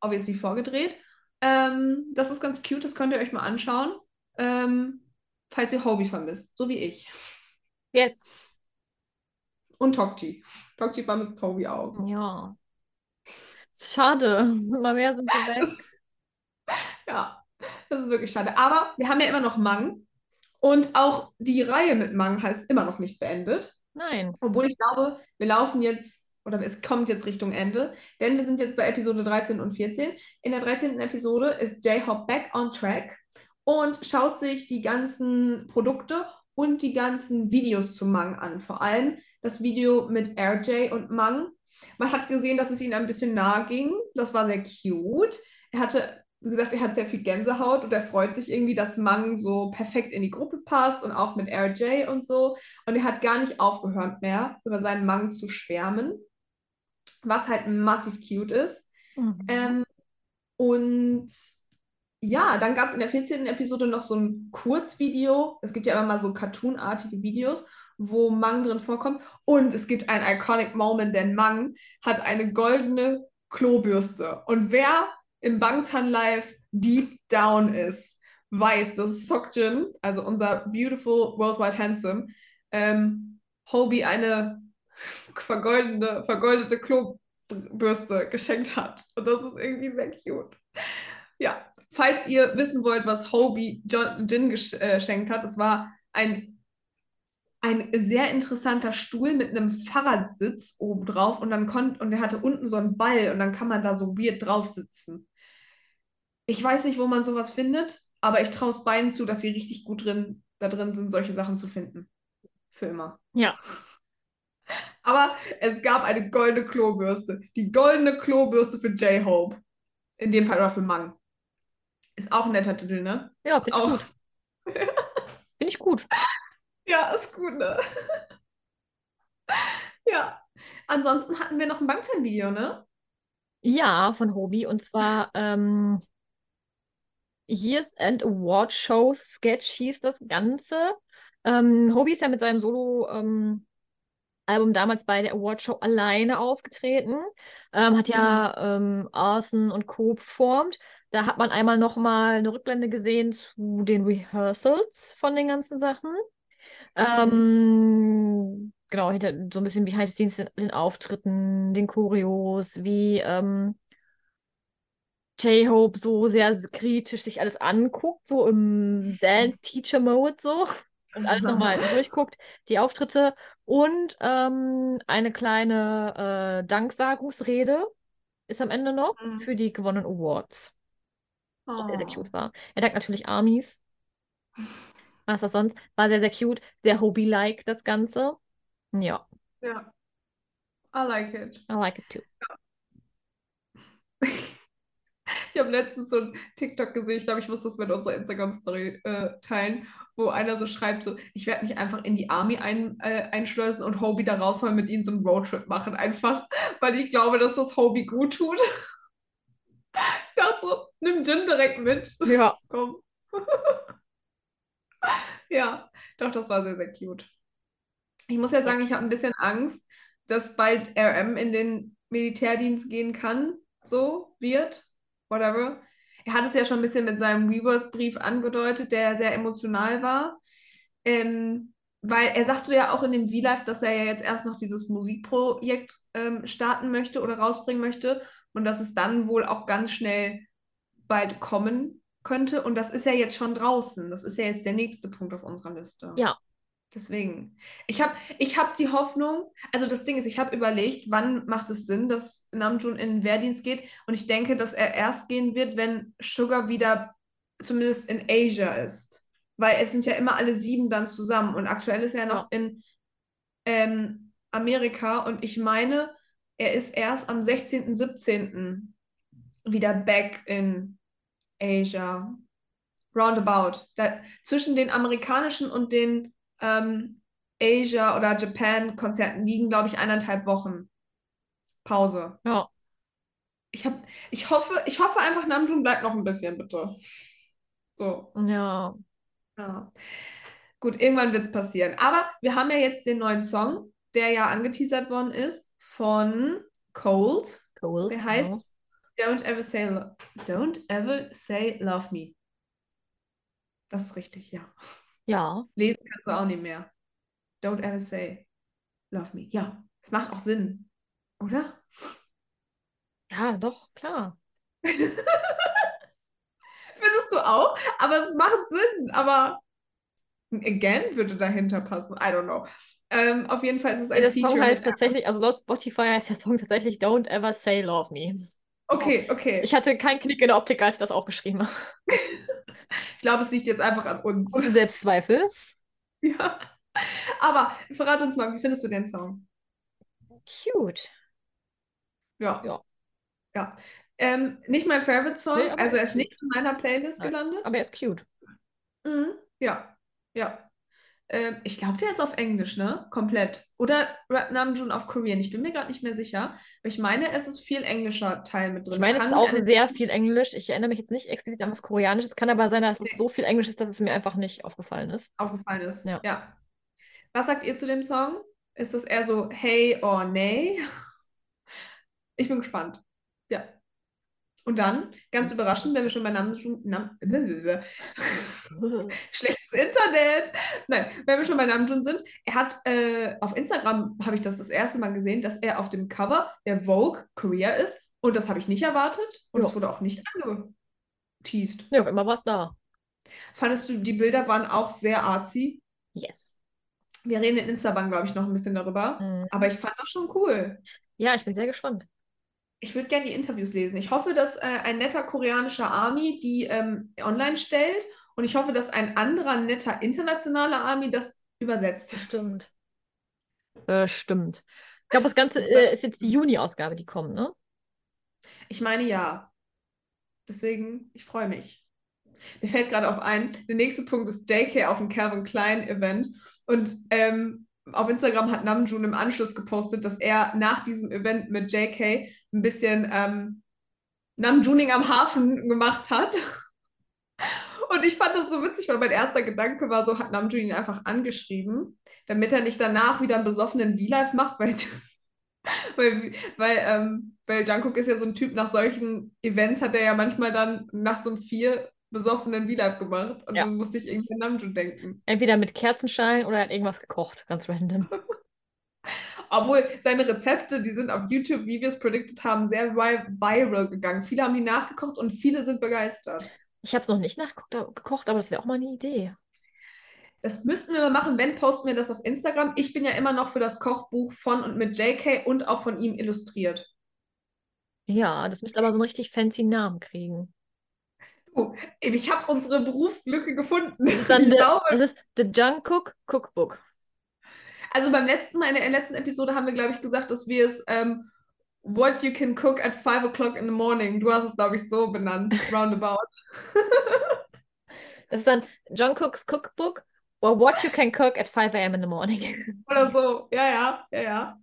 S2: obviously vorgedreht. Ähm, das ist ganz cute, das könnt ihr euch mal anschauen, ähm, falls ihr Hobie vermisst, so wie ich.
S1: Yes.
S2: Und Tokchi. Tokchi vermisst Hobie auch.
S1: Ja. Schade. Mal mehr sind wir weg.
S2: Ja, das ist wirklich schade. Aber wir haben ja immer noch Mang. Und auch die Reihe mit Mang heißt immer noch nicht beendet.
S1: Nein.
S2: Obwohl ich glaube, wir laufen jetzt, oder es kommt jetzt Richtung Ende, denn wir sind jetzt bei Episode 13 und 14. In der 13. Episode ist J-Hop back on track und schaut sich die ganzen Produkte und die ganzen Videos zu Mang an. Vor allem das Video mit RJ und Mang. Man hat gesehen, dass es ihnen ein bisschen nahe ging. Das war sehr cute. Er hatte gesagt, er hat sehr viel Gänsehaut und er freut sich irgendwie, dass Mang so perfekt in die Gruppe passt und auch mit RJ und so. Und er hat gar nicht aufgehört mehr, über seinen Mang zu schwärmen, was halt massiv cute ist.
S1: Mhm.
S2: Ähm, und ja, dann gab es in der 14. Episode noch so ein Kurzvideo. Es gibt ja immer mal so cartoonartige Videos, wo Mang drin vorkommt. Und es gibt einen iconic Moment, denn Mang hat eine goldene Klobürste. Und wer im Bangtan Live deep down ist, weiß, dass Sokjin, also unser beautiful worldwide handsome, ähm, Hobie eine vergoldene, vergoldete Klobürste geschenkt hat. Und das ist irgendwie sehr cute. Ja, falls ihr wissen wollt, was Hobie John, Jin äh, geschenkt hat, es war ein, ein sehr interessanter Stuhl mit einem Fahrradsitz oben drauf und dann konnte und er hatte unten so einen Ball und dann kann man da so weird drauf sitzen. Ich weiß nicht, wo man sowas findet, aber ich traue es beiden zu, dass sie richtig gut drin, da drin sind, solche Sachen zu finden. Für immer.
S1: Ja.
S2: Aber es gab eine goldene Klobürste. Die goldene Klobürste für J-Hope. In dem Fall oder für Mang. Ist auch ein netter Titel, ne?
S1: Ja, finde ich
S2: Auch.
S1: gut. Finde ich gut.
S2: Ja, ist gut, ne? ja. Ansonsten hatten wir noch ein Bangtan-Video, ne?
S1: Ja, von Hobie. Und zwar ähm, Years and Award Show Sketch hieß das Ganze. Ähm, Hobie ist ja mit seinem Solo ähm, Album damals bei der Award Show alleine aufgetreten. Ähm, hat ja ähm, Arson und Co. performt. Da hat man einmal nochmal eine Rückblende gesehen zu den Rehearsals von den ganzen Sachen. Ähm, genau, hinter so ein bisschen behind the scenes, den, den Auftritten, den Choreos, wie ähm, J-Hope so sehr kritisch sich alles anguckt, so im Dance-Teacher-Mode so und alles nochmal durchguckt, die Auftritte und ähm, eine kleine äh, Danksagungsrede ist am Ende noch
S2: Mhm.
S1: für die gewonnenen Awards, was sehr, sehr
S2: Oh.
S1: cute war. Er dankt natürlich Armies. Was das sonst? War sehr, sehr cute, sehr Hobie-like das Ganze. Ja,
S2: Ja. I like it.
S1: I like it too.
S2: Ich habe letztens so ein TikTok gesehen, ich glaube, ich muss das mit unserer Instagram-Story äh, teilen, wo einer so schreibt, so, ich werde mich einfach in die Army ein, äh, einschleusen und Hobie da rausholen, mit ihnen so einen Roadtrip machen, einfach, weil ich glaube, dass das Hobie gut tut. Ich dachte so, nimm Jin direkt mit.
S1: Ja.
S2: Komm. Ja, doch, das war sehr, sehr cute. Ich muss ja sagen, ich habe ein bisschen Angst, dass bald RM in den Militärdienst gehen kann, so wird, whatever. Er hat es ja schon ein bisschen mit seinem Weavers-Brief angedeutet, der sehr emotional war. Ähm, weil er sagte ja auch in dem V-Live, dass er ja jetzt erst noch dieses Musikprojekt ähm, starten möchte oder rausbringen möchte und dass es dann wohl auch ganz schnell bald kommen könnte. Und das ist ja jetzt schon draußen. Das ist ja jetzt der nächste Punkt auf unserer Liste.
S1: Ja.
S2: Deswegen. Ich habe ich hab die Hoffnung, also das Ding ist, ich habe überlegt, wann macht es Sinn, dass Namjoon in den Wehrdienst geht. Und ich denke, dass er erst gehen wird, wenn Sugar wieder zumindest in Asia ist. Weil es sind ja immer alle sieben dann zusammen. Und aktuell ist er noch in ähm, Amerika. Und ich meine, er ist erst am 16., 17. wieder back in Asia. Roundabout. Da, zwischen den amerikanischen und den ähm, Asia- oder Japan-Konzerten liegen, glaube ich, eineinhalb Wochen. Pause.
S1: Ja.
S2: Ich hab, ich hoffe, ich hoffe einfach, Namjoon bleibt noch ein bisschen, bitte. So,
S1: Ja.
S2: ja. Gut, irgendwann wird es passieren. Aber wir haben ja jetzt den neuen Song, der ja angeteasert worden ist von Cold.
S1: Cool.
S2: Der heißt Don't ever say Don't ever say love me. Das ist richtig, ja.
S1: Ja.
S2: Lesen kannst du auch nicht mehr. Don't ever say love me. Ja, es macht auch Sinn, oder?
S1: Ja, doch, klar.
S2: Findest du auch? Aber es macht Sinn. Aber again würde dahinter passen. I don't know. Ähm, auf jeden Fall ist es ein
S1: Der
S2: Feature.
S1: Song heißt tatsächlich, also laut Spotify heißt der Song tatsächlich Don't Ever Say Love Me.
S2: Okay, okay.
S1: Ich hatte keinen Knick in der Optik, als ich das aufgeschrieben habe.
S2: Ich glaube, es liegt jetzt einfach an uns.
S1: Und Selbstzweifel.
S2: Ja. Aber verrat uns mal, wie findest du den Song?
S1: Cute.
S2: Ja.
S1: Ja.
S2: Ja. Ähm, nicht mein Favorite Song,
S1: Nee,
S2: also er ist nicht in meiner Playlist
S1: Nein.
S2: gelandet.
S1: Aber er ist cute.
S2: Mhm. Ja, ja. Ähm, ich glaube, der ist auf Englisch, ne? Komplett. Oder Rap Namjoon auf Korean. Ich bin mir gerade nicht mehr sicher. Aber ich meine, es ist viel englischer Teil mit drin.
S1: Ich meine, es ist auch sehr viel Englisch. Ich erinnere mich jetzt nicht explizit an was Koreanisches. Kann aber sein, dass es so viel Englisch ist, dass es mir einfach nicht aufgefallen ist.
S2: aufgefallen ist.
S1: Ja.
S2: Ja. Was sagt ihr zu dem Song? Ist das eher so hey or nay? Ich bin gespannt. Ja. Und dann, ganz überraschend, wenn wir schon bei Namjoon, Nam, schlechtes Internet. Nein, wenn wir schon bei Namjoon sind, er hat äh, auf Instagram habe ich das das erste Mal gesehen, dass er auf dem Cover der Vogue Korea ist und das habe ich nicht erwartet und es wurde auch nicht angeteased.
S1: Ja, immer war es da.
S2: Fandest du, die Bilder waren auch sehr artsy?
S1: Yes.
S2: Wir reden in Instagram, glaube ich, noch ein bisschen darüber.
S1: Mhm.
S2: Aber ich fand das schon cool.
S1: Ja, ich bin sehr gespannt.
S2: Ich würde gerne die Interviews lesen. Ich hoffe, dass äh, ein netter koreanischer Army die ähm, online stellt und ich hoffe, dass ein anderer netter internationaler Army das übersetzt.
S1: Bestimmt. Bestimmt. Ich glaube, das Ganze äh, ist jetzt die Juni-Ausgabe, die kommt, ne?
S2: Ich meine ja. Deswegen, ich freue mich. Mir fällt gerade auf ein, der nächste Punkt ist JK auf dem Calvin Klein Event und ähm, auf Instagram hat Namjoon im Anschluss gepostet, dass er nach diesem Event mit JK ein bisschen ähm, Namjooning am Hafen gemacht hat. Und ich fand das so witzig, weil mein erster Gedanke war so, hat Namjoon ihn einfach angeschrieben, damit er nicht danach wieder einen besoffenen V-Live macht, weil, weil, weil, ähm, weil Jungkook ist ja so ein Typ, nach solchen Events hat er ja manchmal dann nachts um vier besoffenen V-Live gemacht und
S1: Ja.
S2: dann musste ich irgendwie an Namjoon denken.
S1: Entweder mit Kerzenschein oder er hat irgendwas gekocht, ganz random.
S2: Obwohl seine Rezepte, die sind auf YouTube, wie wir es predicted haben, sehr vi viral gegangen. Viele haben die nachgekocht und viele sind begeistert.
S1: Ich habe es noch nicht nachgekocht, aber das wäre auch mal eine Idee.
S2: Das müssten wir mal machen. Wenn, posten wir das auf Instagram. Ich bin ja immer noch für das Kochbuch von und mit JK und auch von ihm illustriert.
S1: Ja, das müsste aber so einen richtig fancy Namen kriegen.
S2: Ich habe unsere Berufslücke gefunden.
S1: Das ist dann
S2: Ich
S1: the,
S2: glaube,
S1: das ist The Jungkook Cookbook.
S2: also beim letzten Mal, in der letzten Episode haben wir, glaube ich, gesagt, dass wir es ähm, What you can cook at 5 o'clock in the morning. Du hast es, glaube ich, so benannt. Roundabout.
S1: Das ist dann Jungkook's Cookbook or What You Can Cook at 5 a.m. in the morning.
S2: Oder so. Ja, ja, ja, ja.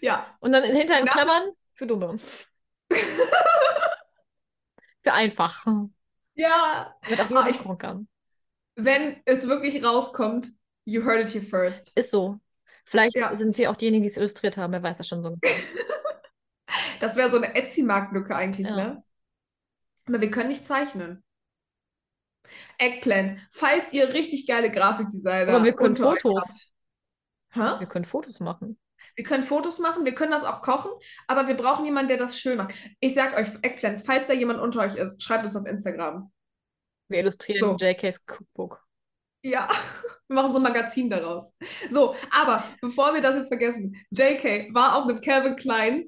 S2: Ja.
S1: Und dann hinter in
S2: Na?
S1: Klammern für Dumme. Für einfach.
S2: Ja.
S1: Damit auch jeder
S2: Ah,
S1: kochen kann.
S2: Wenn es wirklich rauskommt, you heard it here first.
S1: Ist so. Vielleicht
S2: Ja.
S1: sind wir auch diejenigen, die es illustriert haben. Wer weiß das schon so. genau.
S2: Das wäre so eine Etsy-Marktlücke eigentlich,
S1: Ja.
S2: ne? Aber wir können nicht zeichnen. Eggplant. Falls ihr richtig geile Grafikdesigner
S1: Aber wir können Fotos.
S2: habt.
S1: Wir können Fotos machen.
S2: Wir können Fotos machen, wir können das auch kochen, aber wir brauchen jemanden, der das schön macht. Ich sag euch, Eggplants, falls da jemand unter euch ist, schreibt uns auf Instagram.
S1: Wir illustrieren
S2: So.
S1: JKs Cookbook.
S2: Ja, wir machen so ein Magazin daraus. So, aber bevor wir das jetzt vergessen, JK war auf einem Calvin Klein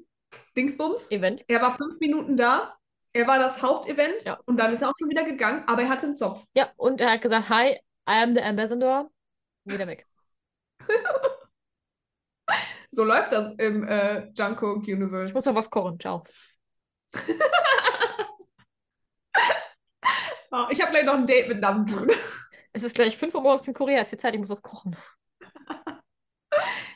S2: Dingsbums.
S1: Event.
S2: Er war fünf Minuten da. Er war das Hauptevent
S1: Ja.
S2: und dann ist er auch schon wieder gegangen, aber er hatte einen Zopf.
S1: Ja, und er hat gesagt, hi, I am the ambassador. Wieder weg.
S2: So läuft das im äh, Jungkook
S1: Ich
S2: Universe.
S1: muss noch was kochen. Ciao.
S2: Oh, ich habe gleich noch ein Date mit Namjoon.
S1: Es ist gleich 5 Uhr morgens in Korea. Es wird Zeit, ich muss was kochen.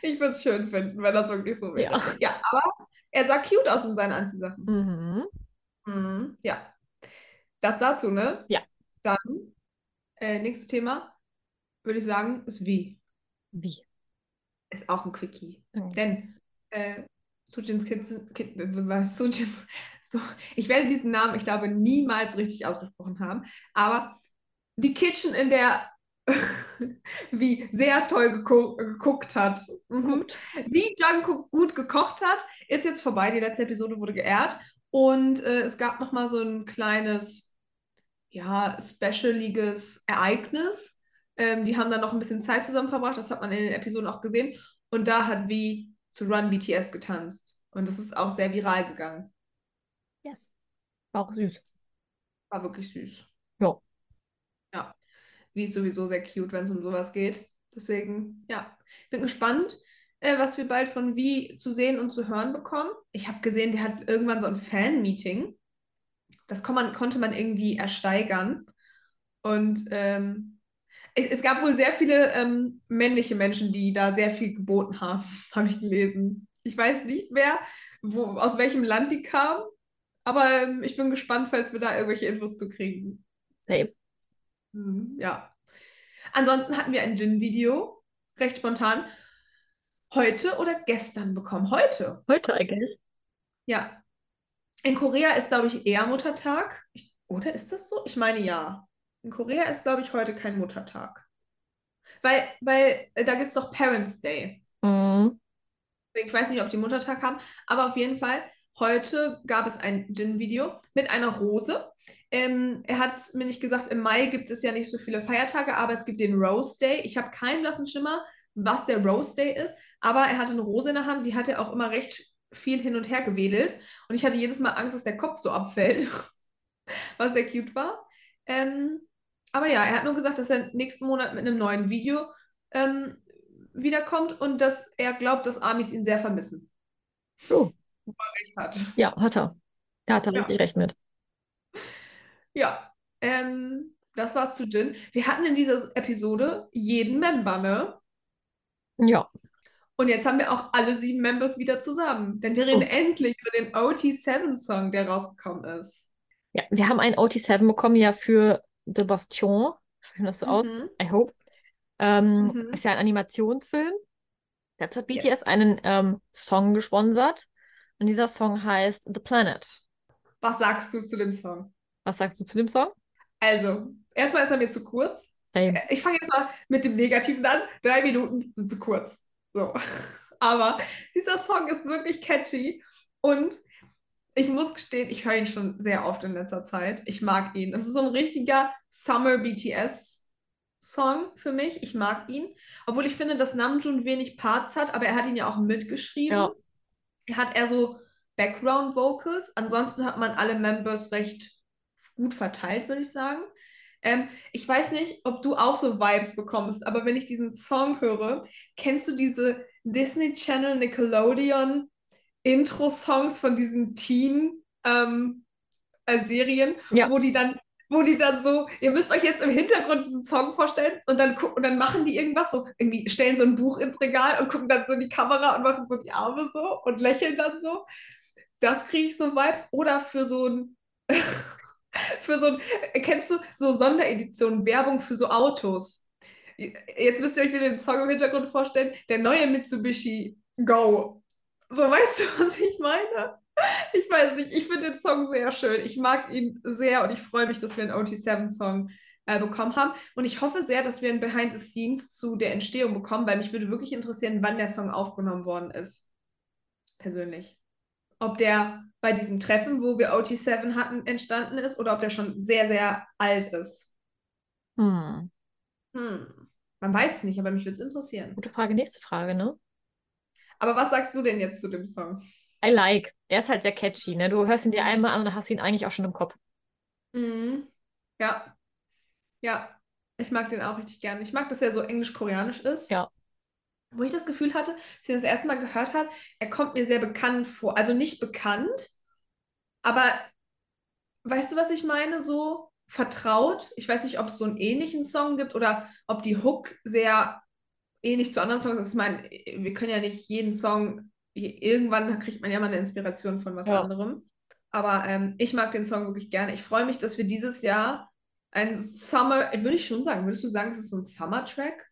S2: Ich würde es schön finden, wenn das wirklich so wäre.
S1: Ja.
S2: Ja, aber er sah cute aus in seinen Anziehsachen.
S1: Mhm.
S2: Mhm, ja. Das dazu, ne?
S1: Ja.
S2: Dann, äh, nächstes Thema, würde ich sagen, ist wie.
S1: Wie?
S2: Ist auch ein Quickie.
S1: Okay.
S2: Denn äh, Sujins Kitchen, Kit, Sujins, so, ich werde diesen Namen, ich glaube, niemals richtig ausgesprochen haben, aber die Kitchen, in der wie sehr toll geguckt, geguckt hat. Mhm. Wie Jungkook gut gekocht hat, ist jetzt vorbei. Die letzte Episode wurde geehrt und äh, es gab noch mal so ein kleines, ja, specialiges Ereignis. Ähm, die haben dann noch ein bisschen Zeit zusammen verbracht. Das hat man in den Episoden auch gesehen. Und da hat wie zu Run BTS getanzt. Und das ist auch sehr viral gegangen.
S1: Yes. War auch süß.
S2: War wirklich süß.
S1: Ja.
S2: Ja. Wie ist sowieso sehr cute, wenn es um sowas geht. Deswegen, ja. Bin gespannt, äh, was wir bald von Wie zu sehen und zu hören bekommen. Ich habe gesehen, der hat irgendwann so ein Fan-Meeting. Das man, konnte man irgendwie ersteigern. Und ähm, es, es gab wohl sehr viele ähm, männliche Menschen, die da sehr viel geboten haben, habe ich gelesen. Ich weiß nicht mehr, wo, aus welchem Land die kamen, aber ähm, ich bin gespannt, falls wir da irgendwelche Infos zu kriegen.
S1: Same.
S2: Hm, ja. Ansonsten hatten wir ein Gin-Video, recht spontan, heute oder gestern bekommen. Heute.
S1: Heute, I guess.
S2: Ja. In Korea ist, glaube ich, eher Muttertag. Ich, oder ist das so? Ich meine ja. In Korea ist, glaube ich, heute kein Muttertag. Weil, weil äh, da gibt es doch Parents' Day.
S1: Mhm.
S2: Ich weiß nicht, ob die Muttertag haben, aber auf jeden Fall, heute gab es ein Gin-Video mit einer Rose. Ähm, er hat mir nicht gesagt, im Mai gibt es ja nicht so viele Feiertage, aber es gibt den Rose Day. Ich habe keinen blassen Schimmer, was der Rose Day ist, aber er hatte eine Rose in der Hand, die hat er auch immer recht viel hin und her gewedelt. Und ich hatte jedes Mal Angst, dass der Kopf so abfällt, was sehr cute war. Ähm, aber ja, er hat nur gesagt, dass er nächsten Monat mit einem neuen Video ähm, wiederkommt und dass er glaubt, dass Amis ihn sehr vermissen.
S1: Oh.
S2: Wo er recht hat.
S1: Ja, hat er. Da hat er
S2: Ja.
S1: richtig recht mit.
S2: Ja, ähm, das war's zu Jin. Wir hatten in dieser Episode jeden Member, ne?
S1: Ja.
S2: Und jetzt haben wir auch alle sieben Members wieder zusammen. Denn wir reden
S1: Oh.
S2: endlich über den OT7-Song, der rausgekommen ist.
S1: Ja, wir haben einen OT7 bekommen ja für The Bastion. Sprechen das so aus?
S2: Mhm.
S1: I hope. Ähm,
S2: Mhm.
S1: Ist ja ein Animationsfilm. Dazu hat BTS
S2: Yes.
S1: einen ähm, Song gesponsert. Und dieser Song heißt The Planet.
S2: Was sagst du zu dem Song?
S1: Was sagst du zu dem Song?
S2: Also, erstmal ist er mir zu kurz.
S1: Same.
S2: Ich fange jetzt mal mit dem Negativen an. Drei Minuten sind zu kurz. So. Aber dieser Song ist wirklich catchy und ich muss gestehen, ich höre ihn schon sehr oft in letzter Zeit. Ich mag ihn. Es ist so ein richtiger Summer BTS Song für mich. Ich mag ihn. Obwohl ich finde, dass Namjoon wenig Parts hat, aber er hat ihn ja auch mitgeschrieben.
S1: Ja.
S2: Er hat eher so Background Vocals. Ansonsten hat man alle Members recht gut verteilt, würde ich sagen. Ähm, ich weiß nicht, ob du auch so Vibes bekommst, aber wenn ich diesen Song höre, kennst du diese Disney Channel Nickelodeon Intro-Songs von diesen Teen ähm, äh, Serien,
S1: Ja.
S2: wo die dann wo die dann so, ihr müsst euch jetzt im Hintergrund diesen Song vorstellen und dann, und dann machen die irgendwas so, irgendwie stellen so ein Buch ins Regal und gucken dann so in die Kamera und machen so die Arme so und lächeln dann so. Das kriege ich so Vibes. Oder für so ein, für so ein, kennst du so Sondereditionen, Werbung für so Autos? Jetzt müsst ihr euch wieder den Song im Hintergrund vorstellen. Der neue Mitsubishi Go. So, weißt du, was ich meine? Ich weiß nicht, ich finde den Song sehr schön. Ich mag ihn sehr und ich freue mich, dass wir einen OT7-Song äh, bekommen haben. Und ich hoffe sehr, dass wir ein Behind the Scenes zu der Entstehung bekommen, weil mich würde wirklich interessieren, wann der Song aufgenommen worden ist. Persönlich. Ob der bei diesem Treffen, wo wir OT7 hatten, entstanden ist oder ob der schon sehr, sehr alt ist.
S1: Hm.
S2: Hm. Man weiß es nicht, aber mich würde es interessieren.
S1: Gute Frage. Nächste Frage, ne?
S2: Aber was sagst du denn jetzt zu dem Song?
S1: I like. Er ist halt sehr catchy, ne? Du hörst ihn dir
S2: Mhm.
S1: einmal an und dann hast du ihn eigentlich auch schon im Kopf.
S2: Mhm. Ja. Ja. Ich mag den auch richtig gerne. Ich mag, dass er so englisch-koreanisch ist.
S1: Ja.
S2: Wo ich das Gefühl hatte, als ich ihn das erste Mal gehört habe, er kommt mir sehr bekannt vor. Also nicht bekannt, aber weißt du, was ich meine? So vertraut. Ich weiß nicht, ob es so einen ähnlichen Song gibt oder ob die Hook sehr ähnlich zu anderen Songs ist. Ich meine, wir können ja nicht jeden Song irgendwann kriegt man ja mal eine Inspiration von was
S1: Ja.
S2: anderem. Aber ähm, ich mag den Song wirklich gerne. Ich freue mich, dass wir dieses Jahr ein Summer, würde ich schon sagen, würdest du sagen, es ist so ein Summer-Track?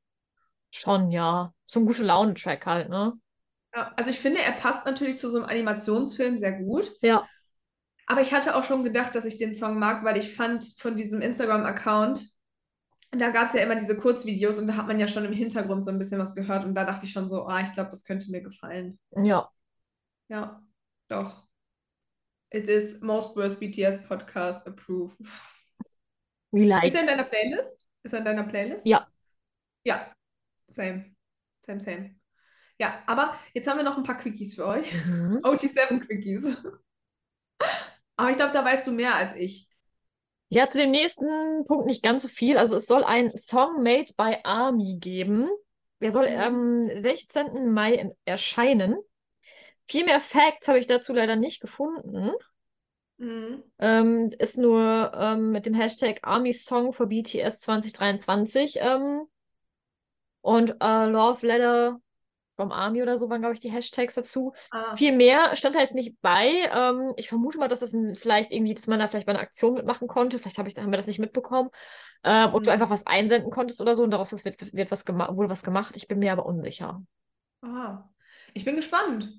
S1: Schon, ja. So ein gute Laune-Track halt, ne?
S2: Ja, also ich finde, er passt natürlich zu so einem Animationsfilm sehr gut.
S1: Ja.
S2: Aber ich hatte auch schon gedacht, dass ich den Song mag, weil ich fand von diesem Instagram-Account, da gab es ja immer diese Kurzvideos und da hat man ja schon im Hintergrund so ein bisschen was gehört und da dachte ich schon so, ah, ich glaube, das könnte mir gefallen.
S1: Ja.
S2: Ja, doch. It is most worst BTS podcast approved.
S1: We like.
S2: Ist er in deiner Playlist? Ist er in deiner Playlist?
S1: Ja.
S2: Ja, same. Same, same. Ja, aber jetzt haben wir noch ein paar Quickies für euch.
S1: Mhm.
S2: OT7 Quickies. Aber ich glaube, da weißt du mehr als ich.
S1: Ja, zu dem nächsten Punkt nicht ganz so viel. Also es soll ein Song made by Army geben. Der soll
S2: Mhm.
S1: am 16. Mai in- erscheinen. Viel mehr Facts habe ich dazu leider nicht gefunden.
S2: Mhm.
S1: Ähm, ist nur ähm, mit dem Hashtag Army Song for BTS 2023. Ähm, und äh, Love Letter from Army oder so waren, glaube ich, die Hashtags dazu.
S2: Ah,
S1: Viel mehr stand da jetzt nicht bei. Ähm, ich vermute mal, dass das ein, vielleicht irgendwie, dass man da vielleicht bei einer Aktion mitmachen konnte. Vielleicht hab ich, haben wir das nicht mitbekommen. Ähm, und du
S2: Mhm.
S1: einfach was einsenden konntest oder so und daraus wird, wird was gemacht, wurde was gemacht. Ich bin mir aber unsicher.
S2: aha. Ich bin gespannt.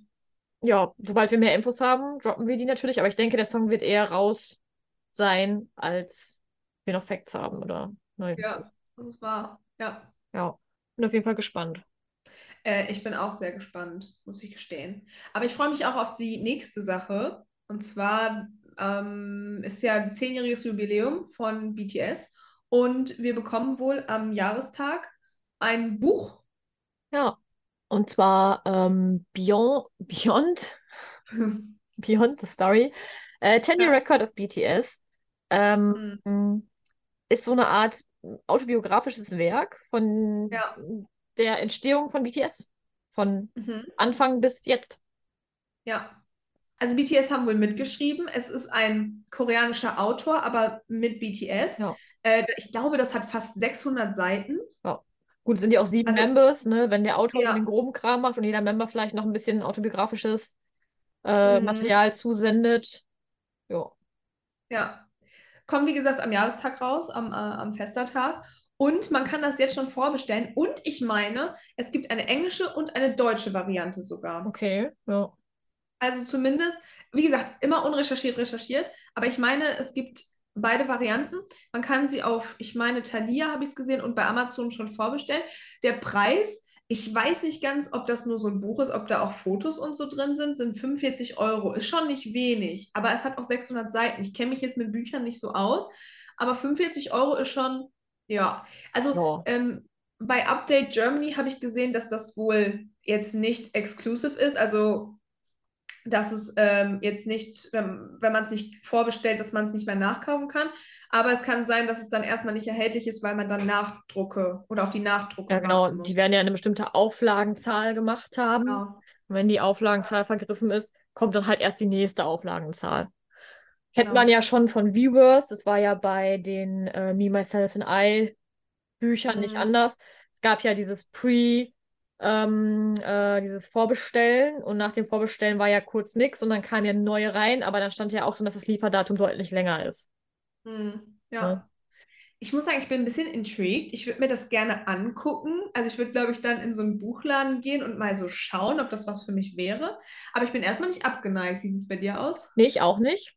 S1: Ja, sobald wir mehr Infos haben, droppen wir die natürlich. Aber ich denke, der Song wird eher raus sein, als wir noch Facts haben oder neue
S2: Ja, das ist wahr. Ja.
S1: Ja, bin auf jeden Fall gespannt.
S2: Äh, ich bin auch sehr gespannt, muss ich gestehen. Aber ich freue mich auch auf die nächste Sache. Und zwar ähm, ist ja ein zehnjähriges Jubiläum von BTS. Und wir bekommen wohl am Jahrestag ein Buch.
S1: Ja. Und zwar ähm, Beyond, Beyond Beyond the Story. Äh, 10 Year
S2: Ja.
S1: Record of BTS ähm, ist so eine Art autobiografisches Werk von
S2: Ja.
S1: Der Entstehung von BTS. Von
S2: Mhm.
S1: Anfang bis jetzt.
S2: Ja. Also BTS haben wohl mitgeschrieben. Es ist ein koreanischer Autor, aber mit BTS.
S1: Ja.
S2: Äh, ich glaube, das hat fast 600 Seiten.
S1: Gut, es sind ja auch sieben
S2: Also-
S1: Members, ne? Wenn der Autor
S2: Ja.
S1: den groben Kram macht und jeder Member vielleicht noch ein bisschen autobiografisches äh,
S2: Mhm.
S1: Material zusendet. Ja.
S2: Ja. Kommt, wie gesagt, am Jahrestag raus, am, äh, am Festertag. Und man kann das jetzt schon vorbestellen. Und ich meine, es gibt eine englische und eine deutsche Variante sogar.
S1: Okay. Ja.
S2: Also zumindest, wie gesagt, immer unrecherchiert recherchiert. Aber ich meine, es gibt beide Varianten. Man kann sie auf, ich meine, Thalia habe ich es gesehen und bei Amazon schon vorbestellen. Der Preis, ich weiß nicht ganz, ob das nur so ein Buch ist, ob da auch Fotos und so drin sind, sind 45 Euro. Ist schon nicht wenig, aber es hat auch 600 Seiten. Ich kenne mich jetzt mit Büchern nicht so aus, aber 45 Euro ist schon, ja. Also
S1: Ja.
S2: ähm, bei Update Germany habe ich gesehen, dass das wohl jetzt nicht exclusive ist, also dass es ähm, jetzt nicht, wenn, wenn man es nicht vorbestellt, dass man es nicht mehr nachkaufen kann. Aber es kann sein, dass es dann erstmal nicht erhältlich ist, weil man dann Nachdrucke oder auf die Nachdrucke
S1: Ja, genau.
S2: muss.
S1: Die werden ja eine bestimmte Auflagenzahl gemacht haben.
S2: Genau.
S1: Und wenn die Auflagenzahl vergriffen ist, kommt dann halt erst die nächste Auflagenzahl. Kennt
S2: Genau.
S1: man ja schon von Viewers, das war ja bei den äh, Me, Myself and I Büchern nicht
S2: Mhm.
S1: anders. Es gab ja dieses Pre, ähm, äh, dieses Vorbestellen und nach dem Vorbestellen war ja kurz nichts und dann kamen ja neue rein, aber dann stand ja auch so, dass das Lieferdatum deutlich länger ist.
S2: Hm,
S1: Ja.
S2: ja. Ich muss sagen, ich bin ein bisschen intrigued. Ich würde mir das gerne angucken. Also ich würde, glaube ich, dann in so einen Buchladen gehen und mal so schauen, ob das was für mich wäre. Aber ich bin erstmal nicht abgeneigt. Wie sieht es bei dir aus?
S1: Nee, ich auch nicht.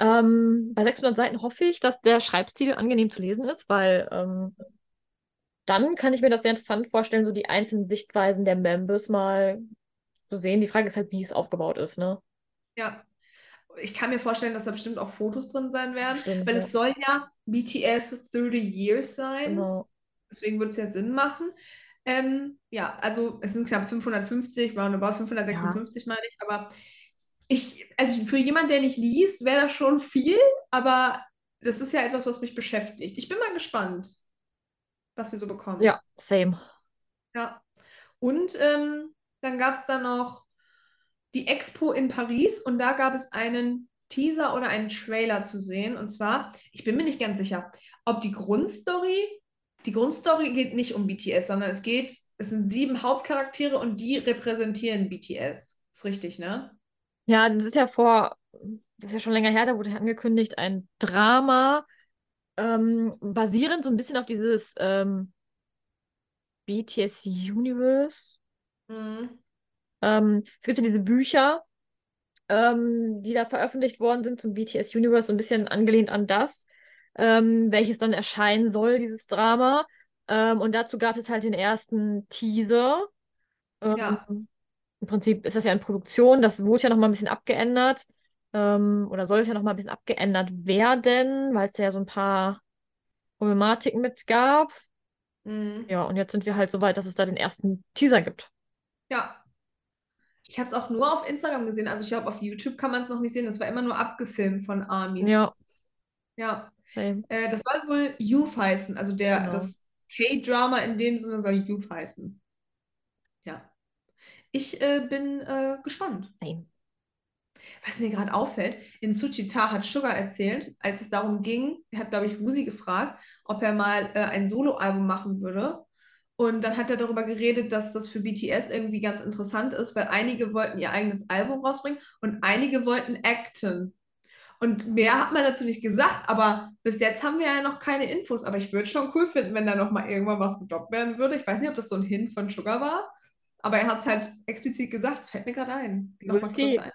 S1: Ähm, bei 600 Seiten hoffe ich, dass der Schreibstil angenehm zu lesen ist, weil ähm, dann kann ich mir das sehr interessant vorstellen, so die einzelnen Sichtweisen der Members mal zu sehen. Die Frage ist halt, wie es aufgebaut ist, ne?
S2: Ja. Ich kann mir vorstellen, dass da bestimmt auch Fotos drin sein werden,
S1: Stimmt,
S2: weil
S1: ja.
S2: es soll ja BTS 30 Years sein.
S1: Genau.
S2: Deswegen würde es ja Sinn machen. Ähm, ja, also es sind knapp 550, roundabout 556 meine ich, aber ich, also für jemanden, der nicht liest, wäre das schon viel, aber das ist ja etwas, was mich beschäftigt. Ich bin mal gespannt, was wir so bekommen.
S1: Ja, same.
S2: Ja. Und ähm, dann gab es da noch die Expo in Paris und da gab es einen Teaser oder einen Trailer zu sehen. Und zwar, ich bin mir nicht ganz sicher, ob die Grundstory, die Grundstory geht nicht um BTS, sondern es geht, es sind sieben Hauptcharaktere und die repräsentieren BTS. Ist richtig, ne?
S1: Ja, das ist ja vor, das ist ja schon länger her, da wurde ja angekündigt, ein Drama, ähm, basierend so ein bisschen auf dieses ähm, BTS Universe.
S2: Mhm.
S1: Ähm, es gibt ja diese Bücher, ähm, die da veröffentlicht worden sind zum BTS Universe, so ein bisschen angelehnt an das, ähm, welches dann erscheinen soll, dieses Drama. Ähm, und dazu gab es halt den ersten Teaser.
S2: Ja.
S1: Im Prinzip ist das ja in Produktion, das wurde ja noch mal ein bisschen abgeändert. Ähm, oder sollte ja noch mal ein bisschen abgeändert werden, weil es ja so ein paar Problematiken mit gab.
S2: Mhm.
S1: Ja, und jetzt sind wir halt so weit, dass es da den ersten Teaser gibt.
S2: Ja. Ich habe es auch nur auf Instagram gesehen. Also ich glaube, auf YouTube kann man es noch nicht sehen. Das war immer nur abgefilmt von Armies.
S1: Ja,
S2: Ja.
S1: same.
S2: Äh, das soll wohl Youth heißen. Also der,
S1: Genau.
S2: das K-Drama in dem Sinne soll Youth heißen. Ja. Ich äh, bin äh, gespannt.
S1: Same.
S2: Was mir gerade auffällt, in Suchita hat Sugar erzählt, als es darum ging, er hat, glaube ich, Wusi gefragt, ob er mal äh, ein Soloalbum machen würde. Und dann hat er darüber geredet, dass das für BTS irgendwie ganz interessant ist, weil einige wollten ihr eigenes Album rausbringen und einige wollten acten. Und mehr hat man dazu nicht gesagt, aber bis jetzt haben wir ja noch keine Infos. Aber ich würde es schon cool finden, wenn da noch mal irgendwann was gedroppt werden würde. Ich weiß nicht, ob das so ein Hint von Sugar war, aber er hat es halt explizit gesagt. Das fällt mir gerade ein. Kurz ein.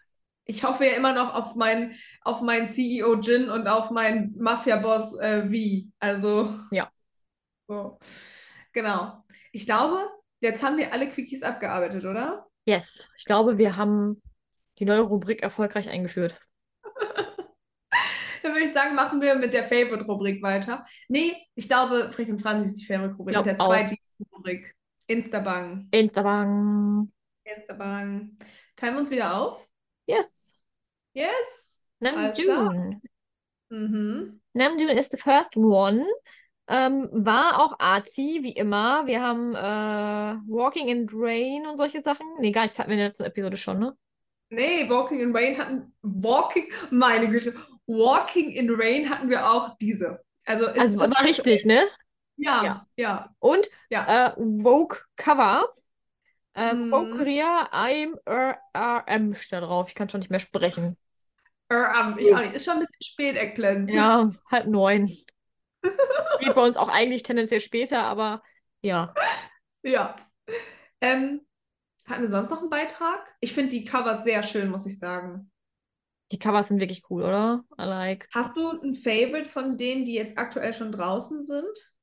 S2: Ich hoffe ja immer noch auf meinen auf meinen CEO Jin und auf meinen Mafia-Boss äh, V. Also
S1: Ja.
S2: so. Genau. Ich glaube, jetzt haben wir alle Quickies abgearbeitet, oder?
S1: Yes, ich glaube, wir haben die neue Rubrik erfolgreich eingeführt.
S2: Dann würde ich sagen, machen wir mit der Favorite-Rubrik weiter. Nee, ich glaube, Frick und Franzi ist die Favorite-Rubrik. Mit der zweitliebsten Rubrik. Instabang.
S1: Instabang.
S2: Instabang. Teilen wir uns wieder auf?
S1: Yes.
S2: Yes.
S1: Namjoon.
S2: Mhm.
S1: Namjoon ist the first one. Ähm, war auch Arzi, wie immer. Wir haben äh, Walking in Rain und solche Sachen. Nee, gar nicht, das hatten wir in der letzten Episode schon, ne?
S2: Nee, Walking in Rain hatten. Walking. Meine Güte. Walking in Rain hatten wir auch diese. Also, es
S1: Also war richtig, ne?
S2: Ja,
S1: Ja.
S2: ja.
S1: Und
S2: Ja.
S1: äh, Vogue Cover. Äh,
S2: Mhm.
S1: Vogue Korea, I'm RM steht da drauf. Ich kann schon nicht mehr sprechen.
S2: Ähm, ich auch nicht. Ist schon ein bisschen spät, Eggplants.
S1: Ja, halb neun. Geht bei uns auch eigentlich tendenziell später, aber ja.
S2: Ja. Ähm, hatten wir sonst noch einen Beitrag? Ich finde die Covers sehr schön, muss ich sagen.
S1: Die Covers sind wirklich cool, oder? I like.
S2: Hast du ein Favorite von denen, die jetzt aktuell schon draußen sind?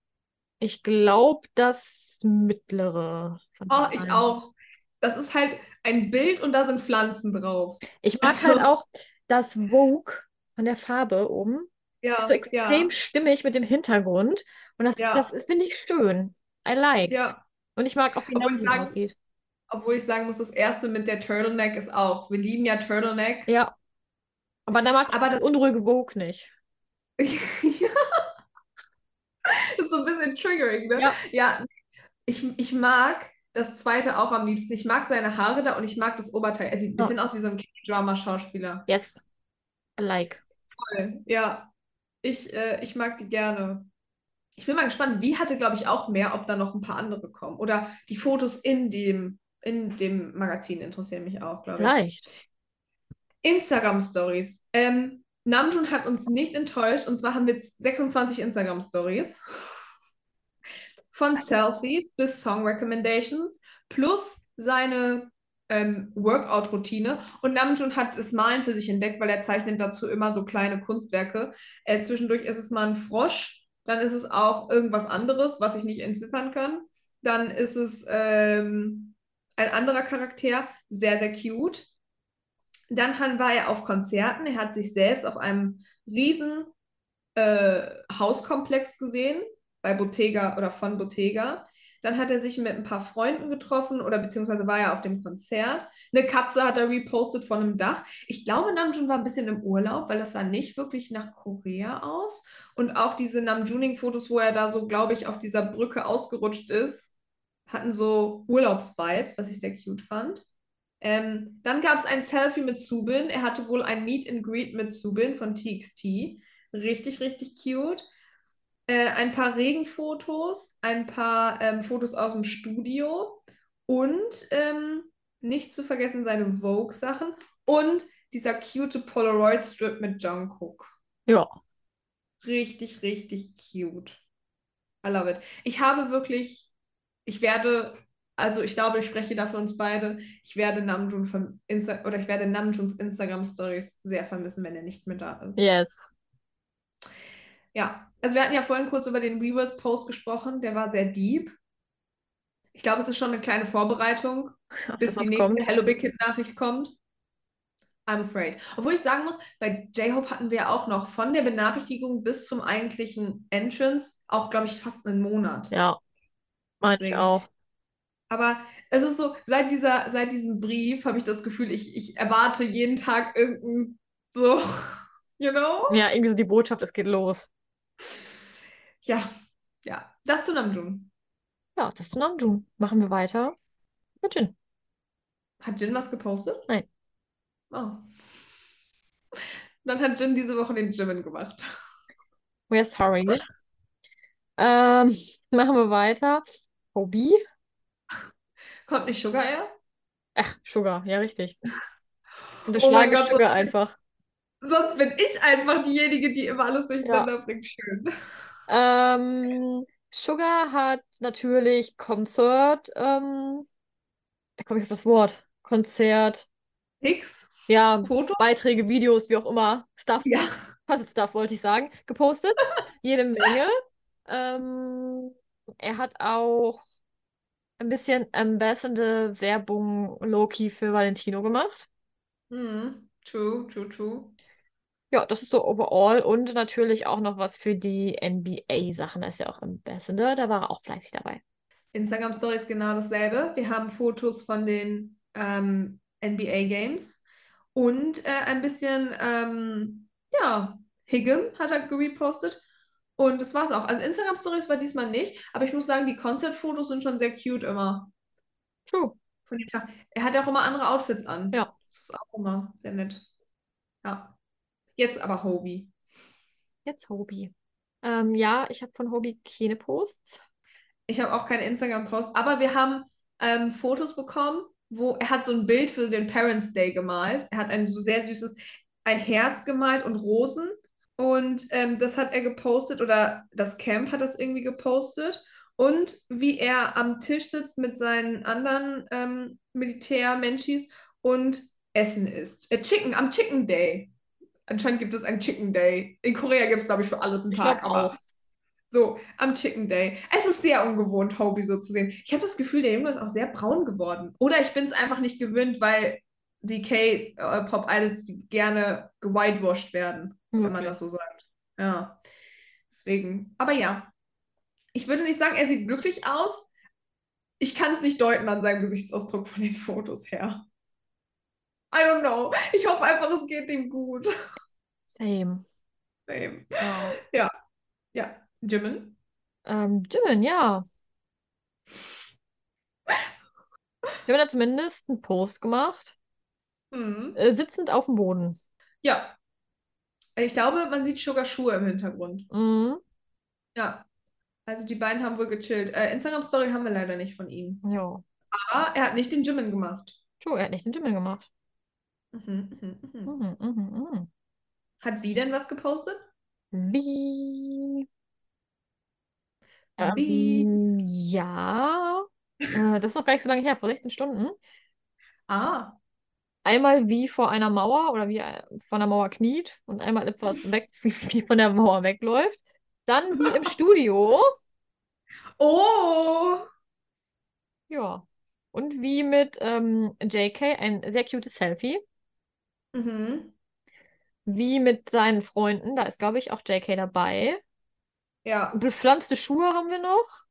S1: Ich glaube, das mittlere. von
S2: Oh, ich auch. Das ist halt ein Bild und da sind Pflanzen drauf.
S1: Ich mag
S2: Also-
S1: halt auch das Vogue von der Farbe oben.
S2: Ja,
S1: Ist so extrem
S2: ja,
S1: stimmig mit dem Hintergrund. Und das,
S2: Ja.
S1: das ist, finde ich, schön. I like.
S2: ja.
S1: Und ich mag auch, wie
S2: sagen-
S1: aussieht.
S2: Obwohl ich sagen muss, das erste mit der Turtleneck ist auch. Wir lieben ja Turtleneck.
S1: Ja. Aber da mag
S2: Aber
S1: das
S2: das-
S1: unruhige Vogue nicht.
S2: Das ist so ein bisschen triggering, ne?
S1: Ja.
S2: Ja, ich, ich mag das zweite auch am liebsten. Ich mag seine Haare da und ich mag das Oberteil. Er sieht ein bisschen aus wie so ein K-Drama-Schauspieler.
S1: Yes. I like.
S2: Voll. Ja, ich, äh, ich mag die gerne. Ich bin mal gespannt. Wie hatte, glaube ich, auch mehr, ob da noch ein paar andere kommen. Oder die Fotos in dem, in dem Magazin interessieren mich auch, glaube ich.
S1: Vielleicht.
S2: Instagram-Stories. Ähm, Namjoon hat uns nicht enttäuscht. Und zwar haben wir 26 Instagram-Stories. Von Selfies bis Song Recommendations plus seine ähm, Workout-Routine. Und Namjoon hat das Malen für sich entdeckt, weil er zeichnet dazu immer so kleine Kunstwerke. Äh, zwischendurch ist es mal ein Frosch, dann ist es auch irgendwas anderes, was ich nicht entziffern kann. Dann ist es ähm, ein anderer Charakter, sehr, sehr cute. Dann war er auf Konzerten. Er hat sich selbst auf einem riesen äh, Hauskomplex gesehen, bei Bottega oder von Bottega. Dann hat er sich mit ein paar Freunden getroffen oder beziehungsweise war er auf dem Konzert. Eine Katze hat er repostet von einem Dach. Ich glaube, Namjoon war ein bisschen im Urlaub, weil das sah nicht wirklich nach Korea aus. Und auch diese Namjooning-Fotos, wo er da so, glaube ich, auf dieser Brücke ausgerutscht ist, hatten so Urlaubsvibes, was ich sehr cute fand. Ähm, dann gab es ein Selfie mit Subin. Er hatte wohl ein Meet and Greet mit Subin von TXT. Richtig, richtig cute. Äh, ein paar Regenfotos, ein paar ähm, Fotos aus dem Studio und ähm, Nicht zu vergessen seine Vogue-Sachen und dieser cute Polaroid-Strip mit Jungkook.
S1: Ja.
S2: Richtig, richtig cute. I love it. Ich habe wirklich, ich werde, also ich glaube, ich spreche da für uns beide, ich werde Namjoon von Insta oder ich werde Namjoons Instagram-Stories sehr vermissen, wenn er nicht mehr da ist.
S1: Yes.
S2: Ja, also wir hatten ja vorhin kurz über den Weavers-Post gesprochen, der war sehr deep. Ich glaube, es ist schon eine kleine Vorbereitung, bis die nächste
S1: kommt.
S2: Hello Big Kid Nachricht kommt. I'm afraid. Obwohl ich sagen muss, bei J-Hope hatten wir auch noch von der Benachrichtigung bis zum eigentlichen Entrance auch, glaube ich, fast einen Monat.
S1: Ja. Meine ich auch.
S2: Aber es ist so, seit dieser, seit diesem Brief habe ich das Gefühl, ich, ich erwarte jeden Tag irgendein so, you know?
S1: Ja, irgendwie so die Botschaft, es geht los.
S2: Ja, ja. Das zu Namjoon.
S1: Ja, das ist Namjoon. Machen wir weiter mit Jin.
S2: Hat Jin was gepostet?
S1: Nein.
S2: Oh. Dann hat Jin diese Woche den Jimin gemacht.
S1: We're sorry. Ähm, machen wir weiter. Hobie?
S2: Kommt nicht Sugar erst?
S1: Ach, Sugar, ja, richtig.
S2: Oh mein
S1: Unterschlage
S2: Gott, so-
S1: Sugar einfach.
S2: Sonst bin ich einfach diejenige, die immer alles durcheinander bringt. Schön.
S1: Ähm, Sugar hat natürlich Konzert, ähm, da komme ich auf das Wort. Konzert,
S2: Hicks,
S1: ja,
S2: Foto?
S1: Beiträge, Videos, wie auch immer. Stuff,
S2: Ja.
S1: was Stuff wollte ich sagen, gepostet. Jede Menge. Ähm, er hat auch ein bisschen Ambassador-Werbung Loki für Valentino gemacht.
S2: Mhm. True, true, true.
S1: Ja, das ist so overall und natürlich auch noch was für die NBA-Sachen. Da ist ja auch Ambassador, da war er auch fleißig dabei.
S2: Instagram Stories genau dasselbe. Wir haben Fotos von den ähm, NBA Games und äh, ein bisschen, ähm, ja, Higgum hat er gepostet. Und das war's auch. Also Instagram Stories war diesmal nicht, aber ich muss sagen, die Konzertfotos sind schon sehr cute immer.
S1: True.
S2: Von dem Tag. Er hat auch immer andere Outfits an.
S1: Ja.
S2: Das ist auch immer sehr nett. Ja. Jetzt aber Hobie.
S1: Jetzt Hobie. Ähm, ja, ich habe von Hobie keine Posts.
S2: Ich habe auch keine Instagram-Post, aber wir haben ähm, Fotos bekommen, wo er hat so ein Bild für den Parents' Day gemalt. Er hat ein so sehr süßes, ein Herz gemalt und Rosen. Und ähm, das hat er gepostet oder das Camp hat das irgendwie gepostet. Und wie er am Tisch sitzt mit seinen anderen ähm, Militärmenschis und Essen isst. Äh, Chicken, am Chicken Day. Anscheinend gibt es einen Chicken Day. In Korea gibt es, glaube ich, für alles einen Tag, aber
S1: auch.
S2: so, am Chicken Day. Es ist sehr ungewohnt, Hobie so zu sehen. Ich habe das Gefühl, der Junge ist auch sehr braun geworden. Oder ich bin es einfach nicht gewöhnt, weil die K-Pop-Idols gerne gewhitewashed werden, wenn man das so sagt. Ja, deswegen. Aber ja, ich würde nicht sagen, er sieht glücklich aus. Ich kann es nicht deuten an seinem Gesichtsausdruck von den Fotos her. I don't know. Ich hoffe einfach, es geht ihm gut.
S1: Same.
S2: Same.
S1: Ja.
S2: Ja, Jimin.
S1: Ähm, Jimin, ja. Jimin hat zumindest einen Post gemacht,
S2: Mhm.
S1: äh, sitzend auf dem Boden.
S2: Ja. Ich glaube, man sieht Sugar Schuhe im Hintergrund.
S1: Mhm.
S2: Ja. Also die beiden haben wohl gechillt. Äh, Instagram-Story haben wir leider nicht von ihm.
S1: Ja.
S2: Aber er hat nicht den Jimin gemacht.
S1: True, er hat nicht den Jimin gemacht.
S2: Mhm, mhm, mhm.
S1: Mhm, mhm, mhm.
S2: Hat wie denn was gepostet?
S1: Wie?
S2: Wie?
S1: Ähm, ja. Äh, das ist noch gar nicht so lange her, vor 16 Stunden.
S2: Ah.
S1: Einmal wie vor einer Mauer oder wie äh, vor einer Mauer kniet und einmal etwas weg, wie, wie von der Mauer wegläuft. Dann wie im Studio.
S2: Oh.
S1: Ja. Und wie mit ähm, JK, ein sehr cutes Selfie.
S2: Mhm.
S1: Wie mit seinen Freunden, da ist, glaube ich, auch JK dabei.
S2: Ja.
S1: Bepflanzte Schuhe haben wir noch.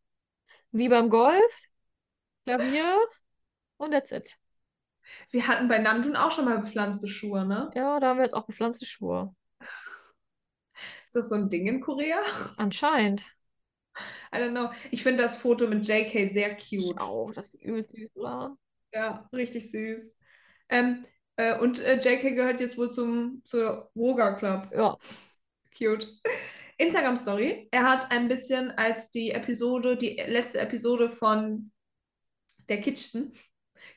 S1: Wie beim Golf. Klavier. Und that's it.
S2: Wir hatten bei Namjoon auch schon mal bepflanzte Schuhe, ne?
S1: Ja, da haben wir jetzt auch bepflanzte Schuhe.
S2: Ist das so ein Ding in Korea?
S1: Anscheinend.
S2: I don't know. Ich finde das Foto mit JK sehr
S1: Ich
S2: cute.
S1: auch, das ist übel süß war.
S2: Ja, richtig süß. Ähm, äh, und äh, JK gehört jetzt wohl zum zur Woga Club.
S1: Ja.
S2: Cute. Instagram Story. Er hat ein bisschen als die Episode, die letzte Episode von der Kitchen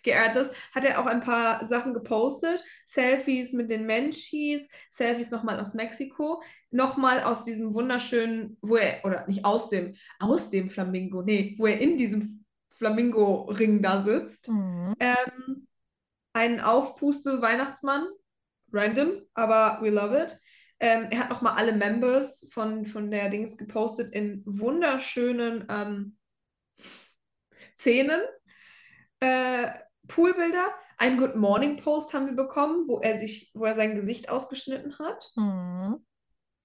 S2: geehrt ist, hat er auch ein paar Sachen gepostet. Selfies mit den Menschis, Selfies nochmal aus Mexiko, nochmal aus diesem wunderschönen, wo er, oder nicht aus dem, aus dem Flamingo, nee, wo er in diesem Flamingo-Ring da sitzt.
S1: Mhm.
S2: Ähm, ein Aufpuste-Weihnachtsmann, random, aber we love it. Ähm, er hat nochmal alle Members von, von der Dings gepostet in wunderschönen ähm, Szenen. Äh, Poolbilder. Ein Good Morning Post haben wir bekommen, wo er sich, wo er sein Gesicht ausgeschnitten hat.
S1: Mhm.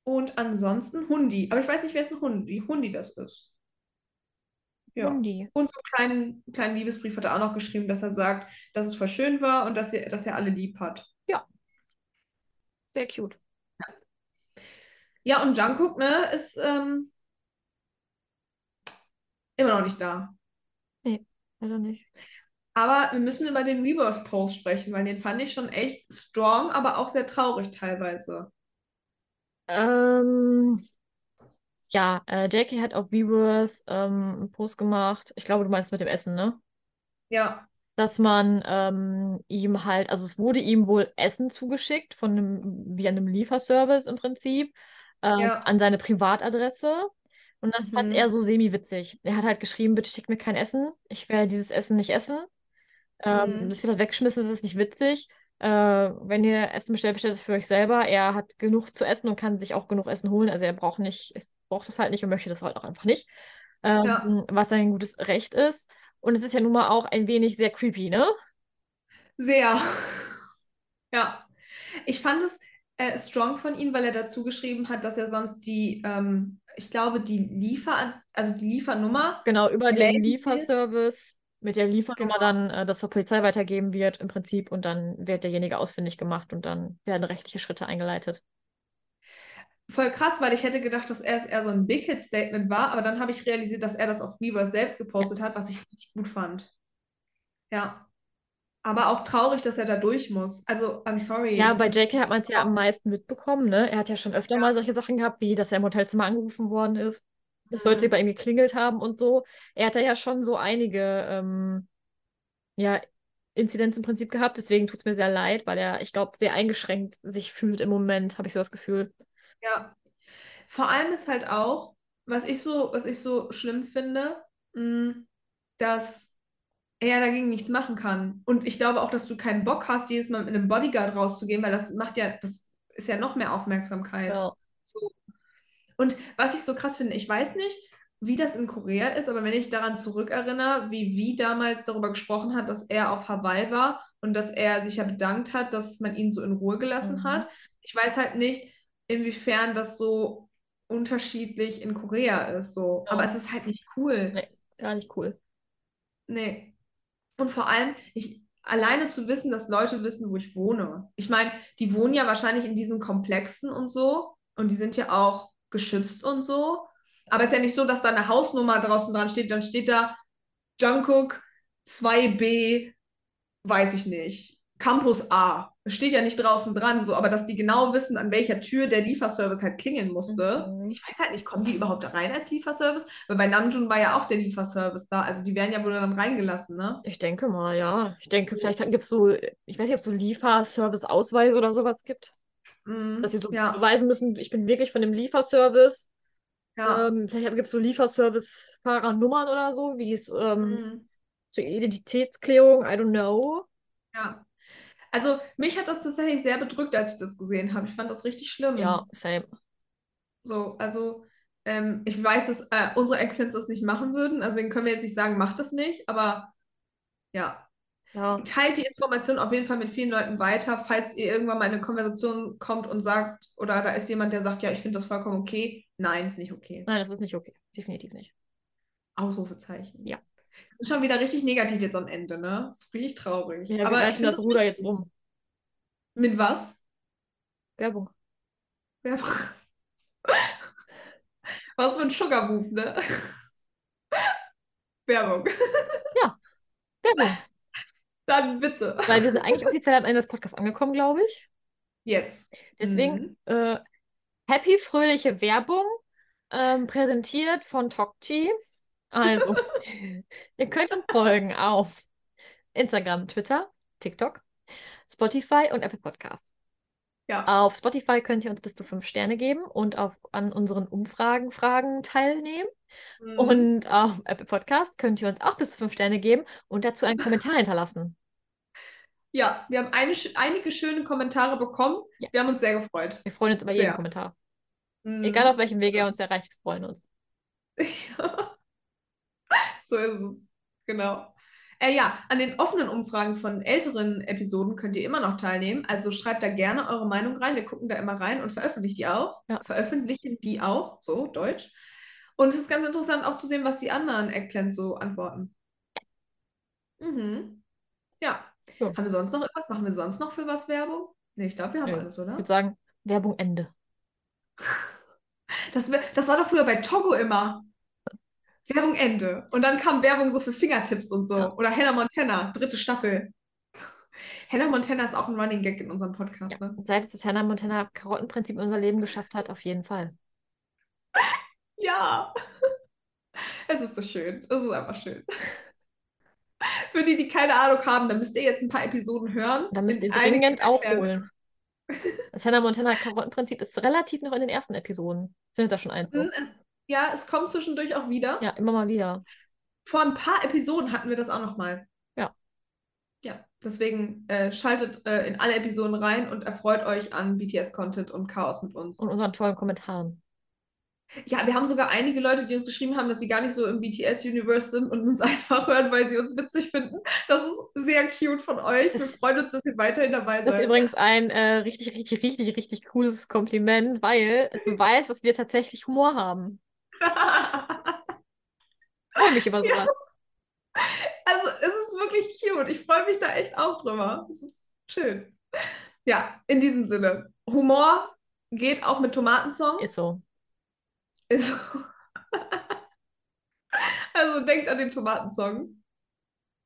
S2: Und ansonsten Hundi. Aber ich weiß nicht, wer es ein Hundi, Hundi das ist. Ja.
S1: Hundi.
S2: Und so einen kleinen, kleinen Liebesbrief hat er auch noch geschrieben, dass er sagt, dass es voll schön war und dass er, dass er alle lieb hat.
S1: Sehr cute.
S2: Ja, und Jungkook, ne, ist ähm, immer noch nicht da.
S1: Leider nicht.
S2: Aber wir müssen über den Rebirth-Post sprechen, weil den fand ich schon echt strong, aber auch sehr traurig teilweise.
S1: Ähm, ja, äh, JK hat auf Weavers ähm, einen Post gemacht. Ich glaube, du meinst mit dem Essen, ne?
S2: Ja,
S1: Dass man ähm, ihm halt, also es wurde ihm wohl Essen zugeschickt von einem, wie einem Lieferservice im Prinzip, ähm,
S2: Ja.
S1: an seine Privatadresse. Und das fand
S2: Mhm.
S1: er so semi-witzig. Er hat halt geschrieben, bitte schickt mir kein Essen. Ich werde dieses Essen nicht essen. Ähm,
S2: Mhm.
S1: das wird halt weggeschmissen, das ist nicht witzig. Äh, wenn ihr Essen bestellt, bestellt es für euch selber. Er hat genug zu essen und kann sich auch genug Essen holen. Also er braucht nicht, es braucht es halt nicht und möchte das halt auch einfach nicht. Ähm,
S2: Ja.
S1: was sein gutes Recht ist. Und es ist ja nun mal auch ein wenig sehr creepy, ne?
S2: sehr. Ja. Ich fand es äh, strong von ihm, weil er dazu geschrieben hat, dass er sonst die, ähm, ich glaube, die Liefer, also die Liefernummer
S1: Genau, über den. Lieferservice mit der Liefernummer
S2: Genau.
S1: dann äh, das zur Polizei weitergeben wird im Prinzip und dann wird derjenige ausfindig gemacht und dann werden rechtliche Schritte eingeleitet.
S2: Voll krass, weil ich hätte gedacht, dass er es eher so ein Big Hit Statement war, aber dann habe ich realisiert, dass er das auf Weavers selbst gepostet hat, was ich richtig gut fand. Ja. Aber auch traurig, dass er da durch muss. Also, I'm sorry.
S1: Ja, bei JK hat man es ja am meisten mitbekommen, ne? Er hat ja schon öfter
S2: Ja.
S1: mal solche Sachen gehabt, wie dass er im Hotelzimmer angerufen worden ist, dass Leute
S2: Mhm.
S1: bei ihm geklingelt haben und so. Er hat da ja schon so einige ähm, ja, Inzidenz im Prinzip gehabt, deswegen tut es mir sehr leid, weil er, ich glaube, sehr eingeschränkt sich fühlt im Moment, habe ich so das Gefühl.
S2: Ja. Vor allem ist halt auch, was ich so, was ich so schlimm finde, mh, dass er dagegen nichts machen kann. Und ich glaube auch, dass du keinen Bock hast, jedes Mal mit einem Bodyguard rauszugehen, weil das macht ja, das ist ja noch mehr Aufmerksamkeit.
S1: Ja.
S2: So. Und was ich so krass finde, ich weiß nicht, wie das in Korea ist, aber wenn ich daran zurückerinnere, wie Wie damals darüber gesprochen hat, dass er auf Hawaii war und dass er sich ja bedankt hat, dass man ihn so in Ruhe gelassen
S1: Mhm.
S2: hat. Ich weiß halt nicht, inwiefern das so unterschiedlich in Korea ist. So.
S1: Ja.
S2: Aber es ist halt nicht cool.
S1: Nee, gar nicht cool.
S2: Nee. Und vor allem, ich, alleine zu wissen, dass Leute wissen, wo ich wohne. Ich meine, die wohnen ja wahrscheinlich in diesen Komplexen und so. Und die sind ja auch geschützt und so. Aber es ist ja nicht so, dass da eine Hausnummer draußen dran steht. Dann steht da Jungkook 2B, weiß ich nicht, Campus A. Steht ja nicht draußen dran, so, aber dass die genau wissen, an welcher Tür der Lieferservice halt klingeln musste.
S1: Mhm.
S2: Ich weiß halt nicht, kommen die überhaupt rein als Lieferservice? Weil bei Namjoon war ja auch der Lieferservice da. Also die werden ja wohl dann reingelassen, ne?
S1: Ich denke mal, ja. Ich denke, vielleicht gibt es so, ich weiß nicht, ob es so Lieferservice-Ausweise oder sowas gibt,
S2: Mhm.
S1: dass sie so
S2: ja,
S1: beweisen müssen, ich bin wirklich von dem Lieferservice.
S2: ja.
S1: Ähm, vielleicht gibt es so Lieferservice-Fahrernummern oder so, wie es ähm,
S2: Mhm.
S1: zur Identitätsklärung, I don't know.
S2: Ja. Also mich hat das tatsächlich sehr bedrückt, als ich das gesehen habe. Ich fand das richtig schlimm.
S1: Ja, same.
S2: So, also ähm, ich weiß, dass äh, unsere Eggplants das nicht machen würden, also deswegen können wir jetzt nicht sagen, macht das nicht, aber ja.
S1: Ja,
S2: Teilt die Information auf jeden Fall mit vielen Leuten weiter, falls ihr irgendwann mal in eine Konversation kommt und sagt, oder da ist jemand, der sagt, ja, ich finde das vollkommen okay. Nein, ist nicht okay.
S1: nein, das ist nicht okay. Definitiv nicht.
S2: Ausrufezeichen.
S1: Ja.
S2: Das ist schon wieder richtig negativ jetzt am Ende, ne? Das ist richtig traurig.
S1: Ja,
S2: Aber ich
S1: das Ruder jetzt rum.
S2: Mit was?
S1: Werbung.
S2: Wer- Was für ein Sugar Move, ne? Werbung.
S1: Werbung.
S2: Dann bitte.
S1: Weil wir sind eigentlich offiziell am Ende des Podcasts angekommen, glaube ich.
S2: Yes.
S1: Deswegen,
S2: Mhm.
S1: äh, happy, fröhliche Werbung, ähm, präsentiert von Tokchi. Also, ihr könnt uns folgen auf Instagram, Twitter, TikTok, Spotify und Apple Podcast.
S2: Ja.
S1: Auf Spotify könnt ihr uns bis zu fünf Sterne geben und auf, an unseren Umfragen Fragen teilnehmen.
S2: Mhm.
S1: Und auf Apple Podcast könnt ihr uns auch bis zu fünf Sterne geben und dazu einen Kommentar hinterlassen.
S2: Ja, wir haben eine, einige schöne Kommentare bekommen.
S1: Ja.
S2: Wir haben uns sehr gefreut.
S1: Wir freuen uns über jeden
S2: Sehr.
S1: Kommentar.
S2: Mhm.
S1: Egal auf welchem Wege er uns erreicht, wir freuen uns.
S2: Ja. So ist es. Genau. Äh, ja, an den offenen Umfragen von älteren Episoden könnt ihr immer noch teilnehmen. Also schreibt da gerne eure Meinung rein. Wir gucken da immer rein und veröffentlichen die auch.
S1: Ja.
S2: Veröffentlichen die auch, so Deutsch. Und es ist ganz interessant auch zu sehen, was die anderen Eggplants so antworten. Mhm. Ja.
S1: Ja.
S2: Haben wir sonst noch irgendwas? Machen wir sonst noch für was Werbung? Nee, ich glaube, wir haben
S1: Nö.
S2: alles,
S1: Ich
S2: oder?
S1: würde sagen, Werbung Ende.
S2: Das, das war doch früher bei Togo immer. Werbung Ende. Und dann kam Werbung so für Fingertips und so.
S1: Ja.
S2: Oder Hannah Montana, dritte Staffel. Hannah Montana ist auch ein Running Gag in unserem Podcast,
S1: Ja.
S2: ne?
S1: Seit es das Hannah Montana Karottenprinzip in unser Leben geschafft hat, auf jeden Fall.
S2: Ja. Es ist so schön. Es ist einfach schön. Für die, die keine Ahnung haben, dann müsst ihr jetzt ein paar Episoden hören.
S1: Da müsst ihr dringend aufholen. Das Hannah Montana Karottenprinzip ist relativ noch in den ersten Episoden. Findet da schon eins.
S2: Hm, Ja, es kommt zwischendurch auch wieder.
S1: Ja, immer mal wieder.
S2: Vor ein paar Episoden hatten wir das auch noch mal.
S1: Ja.
S2: Ja, deswegen äh, schaltet äh, in alle Episoden rein und erfreut euch an BTS-Content und Chaos mit uns.
S1: Und unseren tollen Kommentaren.
S2: Ja, wir haben sogar einige Leute, die uns geschrieben haben, dass sie gar nicht so im BTS-Universe sind und uns einfach hören, weil sie uns witzig finden. Das ist sehr cute von euch. Wir freuen uns, dass ihr weiterhin dabei
S1: Das ist
S2: seid.
S1: übrigens ein äh, richtig, richtig, richtig, richtig cooles Kompliment, weil es beweist, dass wir tatsächlich Humor haben. Ich freue mich über
S2: Ja.
S1: sowas.
S2: Also, es ist wirklich cute. Ich freue mich da echt auch drüber. Es ist schön. Ja, in diesem Sinne. Humor geht auch mit Tomatensong.
S1: Ist so.
S2: Ist also denkt an den Tomatensong.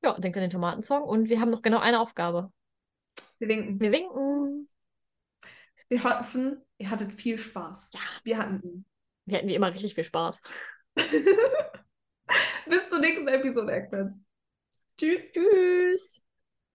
S1: Ja, denkt an den Tomatensong und wir haben noch genau eine Aufgabe.
S2: Wir winken.
S1: Wir winken.
S2: Wir hoffen, ihr hattet viel Spaß.
S1: Ja.
S2: Wir hatten ihn.
S1: Wir hatten wie immer richtig viel Spaß.
S2: Bis zur nächsten Episode, Eggplants. Tschüss.
S1: Tschüss.